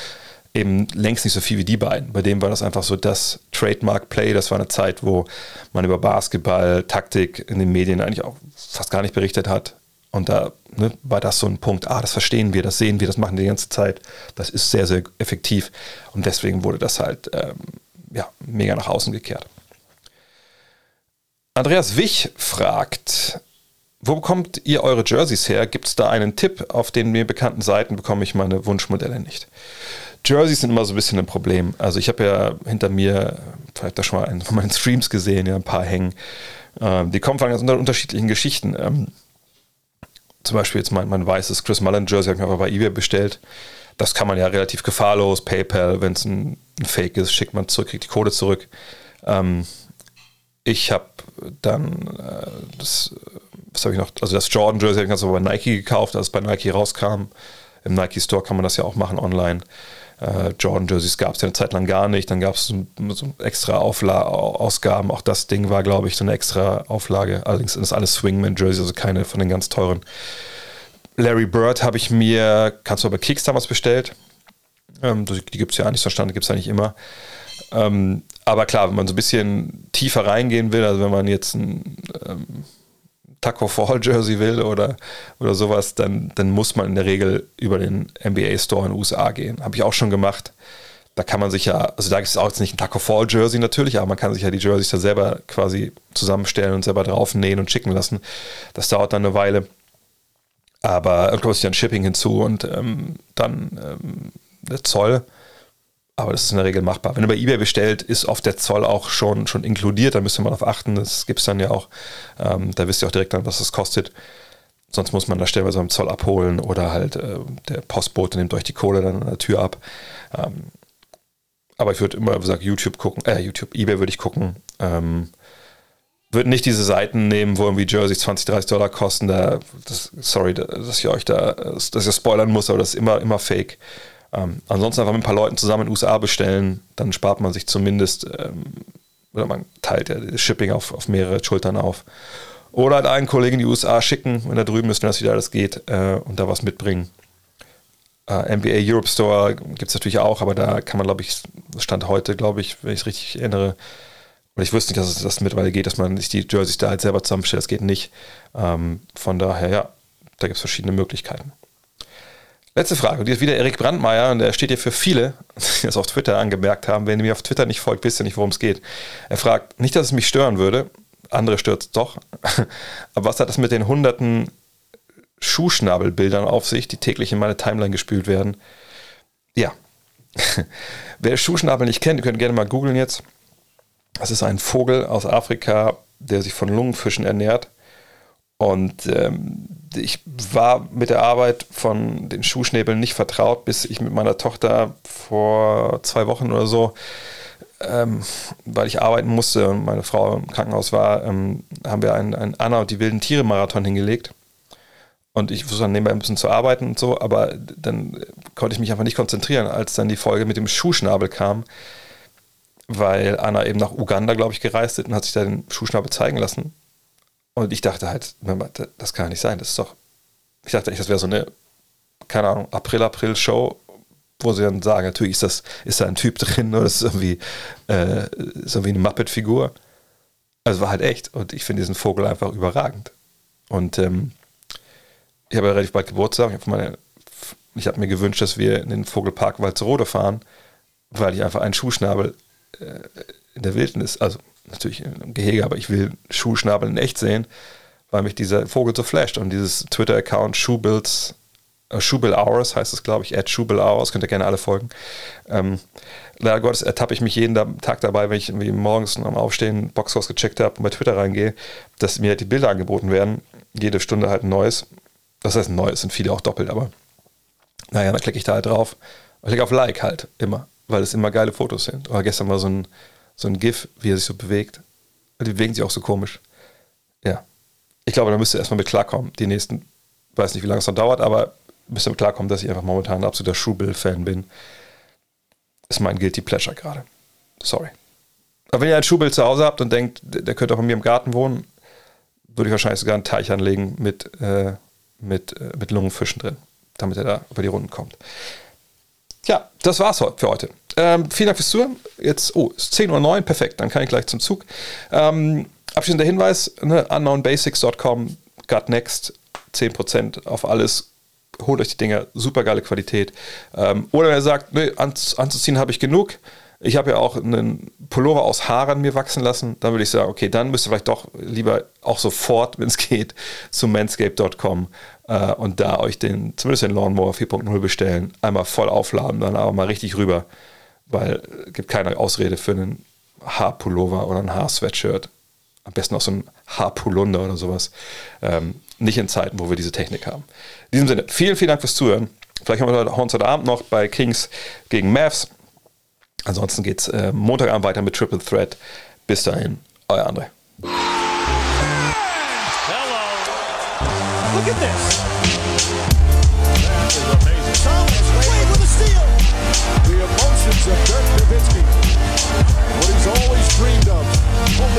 eben längst nicht so viel wie die beiden. Bei dem war das einfach so das Trademark-Play. Das war eine Zeit, wo man über Basketball, Taktik in den Medien eigentlich auch fast gar nicht berichtet hat. Und da ne, war das so ein Punkt, ah, das verstehen wir, das sehen wir, das machen wir die ganze Zeit. Das ist sehr, sehr effektiv. Und deswegen wurde das halt ähm, ja, mega nach außen gekehrt. Andreas Wich fragt, wo bekommt ihr eure Jerseys her? Gibt es da einen Tipp? Auf den mir bekannten Seiten bekomme ich meine Wunschmodelle nicht. Jerseys sind immer so ein bisschen ein Problem. Also ich habe ja hinter mir, vielleicht da schon mal einen von meinen Streams gesehen, ja, ein paar hängen. Ähm, die kommen von ganz unterschiedlichen Geschichten. Ähm, zum Beispiel jetzt mein, mein weißes Chris Mullen Jersey habe ich mir aber bei eBay bestellt. Das kann man ja relativ gefahrlos, PayPal, wenn es ein, ein, Fake ist, schickt man zurück, kriegt die Code zurück. Ähm, ich habe dann äh, das, was habe ich noch, also das Jordan Jersey habe ich ganz bei Nike gekauft, als es bei Nike rauskam. Im Nike Store kann man das ja auch machen online. Äh, Jordan Jerseys gab es ja eine Zeit lang gar nicht. Dann gab es so, extra Aufla Ausgaben. Auch das Ding war, glaube ich, so eine extra Auflage. Allerdings sind es alles Swingman Jerseys, also keine von den ganz teuren. Larry Bird habe ich mir, kannst du aber Kicks damals bestellt. Ähm, die gibt es ja eigentlich, so Stand gibt es eigentlich immer. Ähm, aber klar, wenn man so ein bisschen tiefer reingehen will, also wenn man jetzt ein ähm, Taco Fall Jersey will oder, oder sowas, dann, dann muss man in der Regel über den NBA Store in den USA gehen. Habe ich auch schon gemacht. Da kann man sich ja, also da gibt es auch jetzt nicht ein Taco Fall Jersey natürlich, aber man kann sich ja die Jerseys da selber quasi zusammenstellen und selber draufnähen und schicken lassen. Das dauert dann eine Weile. Aber irgendwann ist ja ein Shipping hinzu und ähm, dann ähm, der Zoll aber das ist in der Regel machbar. Wenn ihr bei eBay bestellt, ist oft der Zoll auch schon, schon inkludiert. Da müsst ihr mal darauf achten. Das gibt es dann ja auch. Ähm, da wisst ihr auch direkt dann, was das kostet. Sonst muss man da stellenweise beim Zoll abholen oder halt äh, der Postbote nimmt euch die Kohle dann an der Tür ab. Ähm, aber ich würde immer, gesagt, YouTube gucken, äh, YouTube, eBay würde ich gucken. Ähm, würde nicht diese Seiten nehmen, wo irgendwie Jerseys 20, 30 Dollar kosten. Da, das, sorry, dass ich euch da, dass ich spoilern muss, aber das ist immer, immer fake. Ähm, ansonsten einfach mit ein paar Leuten zusammen in den USA bestellen, dann spart man sich zumindest, ähm, oder man teilt ja das Shipping auf, auf mehrere Schultern auf. Oder halt einen Kollegen in die USA schicken, wenn er drüben ist, wenn das wieder alles geht, äh, und da was mitbringen. Äh, NBA Europe Store gibt es natürlich auch, aber da kann man, glaube ich, Stand heute, glaube ich, wenn ich es richtig erinnere, und ich wusste nicht, dass es das mittlerweile geht, dass man sich die Jerseys da halt selber zusammenstellt. Das geht nicht. Ähm, von daher, ja, da gibt es verschiedene Möglichkeiten. Letzte Frage, und die ist wieder Erik Brandmeier und der steht hier für viele, die das auf Twitter angemerkt haben. Wenn ihr mir auf Twitter nicht folgt, wisst ihr nicht, worum es geht. Er fragt, nicht, dass es mich stören würde, andere stört es doch, aber was hat das mit den hunderten Schuhschnabelbildern auf sich, die täglich in meine Timeline gespült werden? Ja. Wer Schuhschnabel nicht kennt, ihr könnt gerne mal googeln jetzt. Das ist ein Vogel aus Afrika, der sich von Lungenfischen ernährt. Und ähm, ich war mit der Arbeit von den Schuhschnäbeln nicht vertraut, bis ich mit meiner Tochter vor zwei Wochen oder so, ähm, weil ich arbeiten musste und meine Frau im Krankenhaus war, ähm, haben wir einen, einen Anna und die wilden Tiere Marathon hingelegt. Und ich versuchte dann nebenbei ein bisschen zu arbeiten und so, aber dann konnte ich mich einfach nicht konzentrieren, als dann die Folge mit dem Schuhschnabel kam, weil Anna eben nach Uganda, glaube ich, gereist ist und hat sich da den Schuhschnabel zeigen lassen. Und ich dachte halt, das kann ja nicht sein, das ist doch, ich dachte echt, das wäre so eine, keine Ahnung, April-April-Show, wo sie dann sagen, natürlich ist das, ist da ein Typ drin oder ist irgendwie, äh, ist irgendwie eine Muppet-Figur. Also war halt echt und ich finde diesen Vogel einfach überragend. Und ähm, ich habe ja relativ bald Geburtstag. Ich habe meine, mir gewünscht, dass wir in den Vogelpark Walzerode fahren, weil ich einfach einen Schuhschnabel äh, in der Wildnis, also natürlich im Gehege, aber ich will Schuhschnabel in echt sehen, weil mich dieser Vogel so flasht. Und dieses Twitter-Account Schuhbilds, äh, Schuhbill Hours heißt es, glaube ich, at Schuhbill Hours, könnt ihr gerne alle folgen. Ähm, leider Gottes ertappe ich mich jeden Tag dabei, wenn ich irgendwie morgens am Aufstehen Boxhaus gecheckt habe und bei Twitter reingehe, dass mir halt die Bilder angeboten werden. Jede Stunde halt ein neues. Das heißt neu, es sind viele auch doppelt, aber naja, dann klicke ich da halt drauf. Ich klicke auf Like halt immer, weil es immer geile Fotos sind. Oder gestern war so ein, so ein GIF, wie er sich so bewegt. Die bewegen sich auch so komisch. Ja. Ich glaube, da müsst ihr erstmal mit klarkommen. Die nächsten, weiß nicht, wie lange es noch dauert, aber müsst ihr mit klarkommen, dass ich einfach momentan ein absoluter Schuhbill-Fan bin. Ist mein Guilty Pleasure gerade. Sorry. Aber wenn ihr ein Schuhbild zu Hause habt und denkt, der könnte auch bei mir im Garten wohnen, würde ich wahrscheinlich sogar einen Teich anlegen mit äh, mit, äh, mit Lungenfischen drin, damit er da über die Runden kommt. Ja, das war's für heute. Ähm, vielen Dank fürs Zuhören. Jetzt, oh, ist 10.09 Uhr, perfekt, dann kann ich gleich zum Zug. Ähm, abschließender Hinweis, ne, unknownbasics.com, got next, 10% auf alles. Holt euch die Dinger, super geile Qualität. Ähm, oder wenn ihr sagt, ne, anzuziehen habe ich genug, ich habe ja auch einen Pullover aus Haaren mir wachsen lassen. Dann würde ich sagen, okay, dann müsst ihr vielleicht doch lieber auch sofort, wenn es geht, zu manscape.com äh, und da euch den, zumindest den Lawnmower 4.0 bestellen. Einmal voll aufladen, dann aber mal richtig rüber, weil es gibt keine Ausrede für einen Haarpullover oder ein Haarsweatshirt. Am besten auch so ein Haarpolunder oder sowas. Ähm, nicht in Zeiten, wo wir diese Technik haben. In diesem Sinne, vielen, vielen Dank fürs Zuhören. Vielleicht haben wir heute, heute Abend noch bei Kings gegen Mavs. Ansonsten geht es äh, Montagabend weiter mit Triple Threat. Bis dahin, euer André. Hello. Look at this.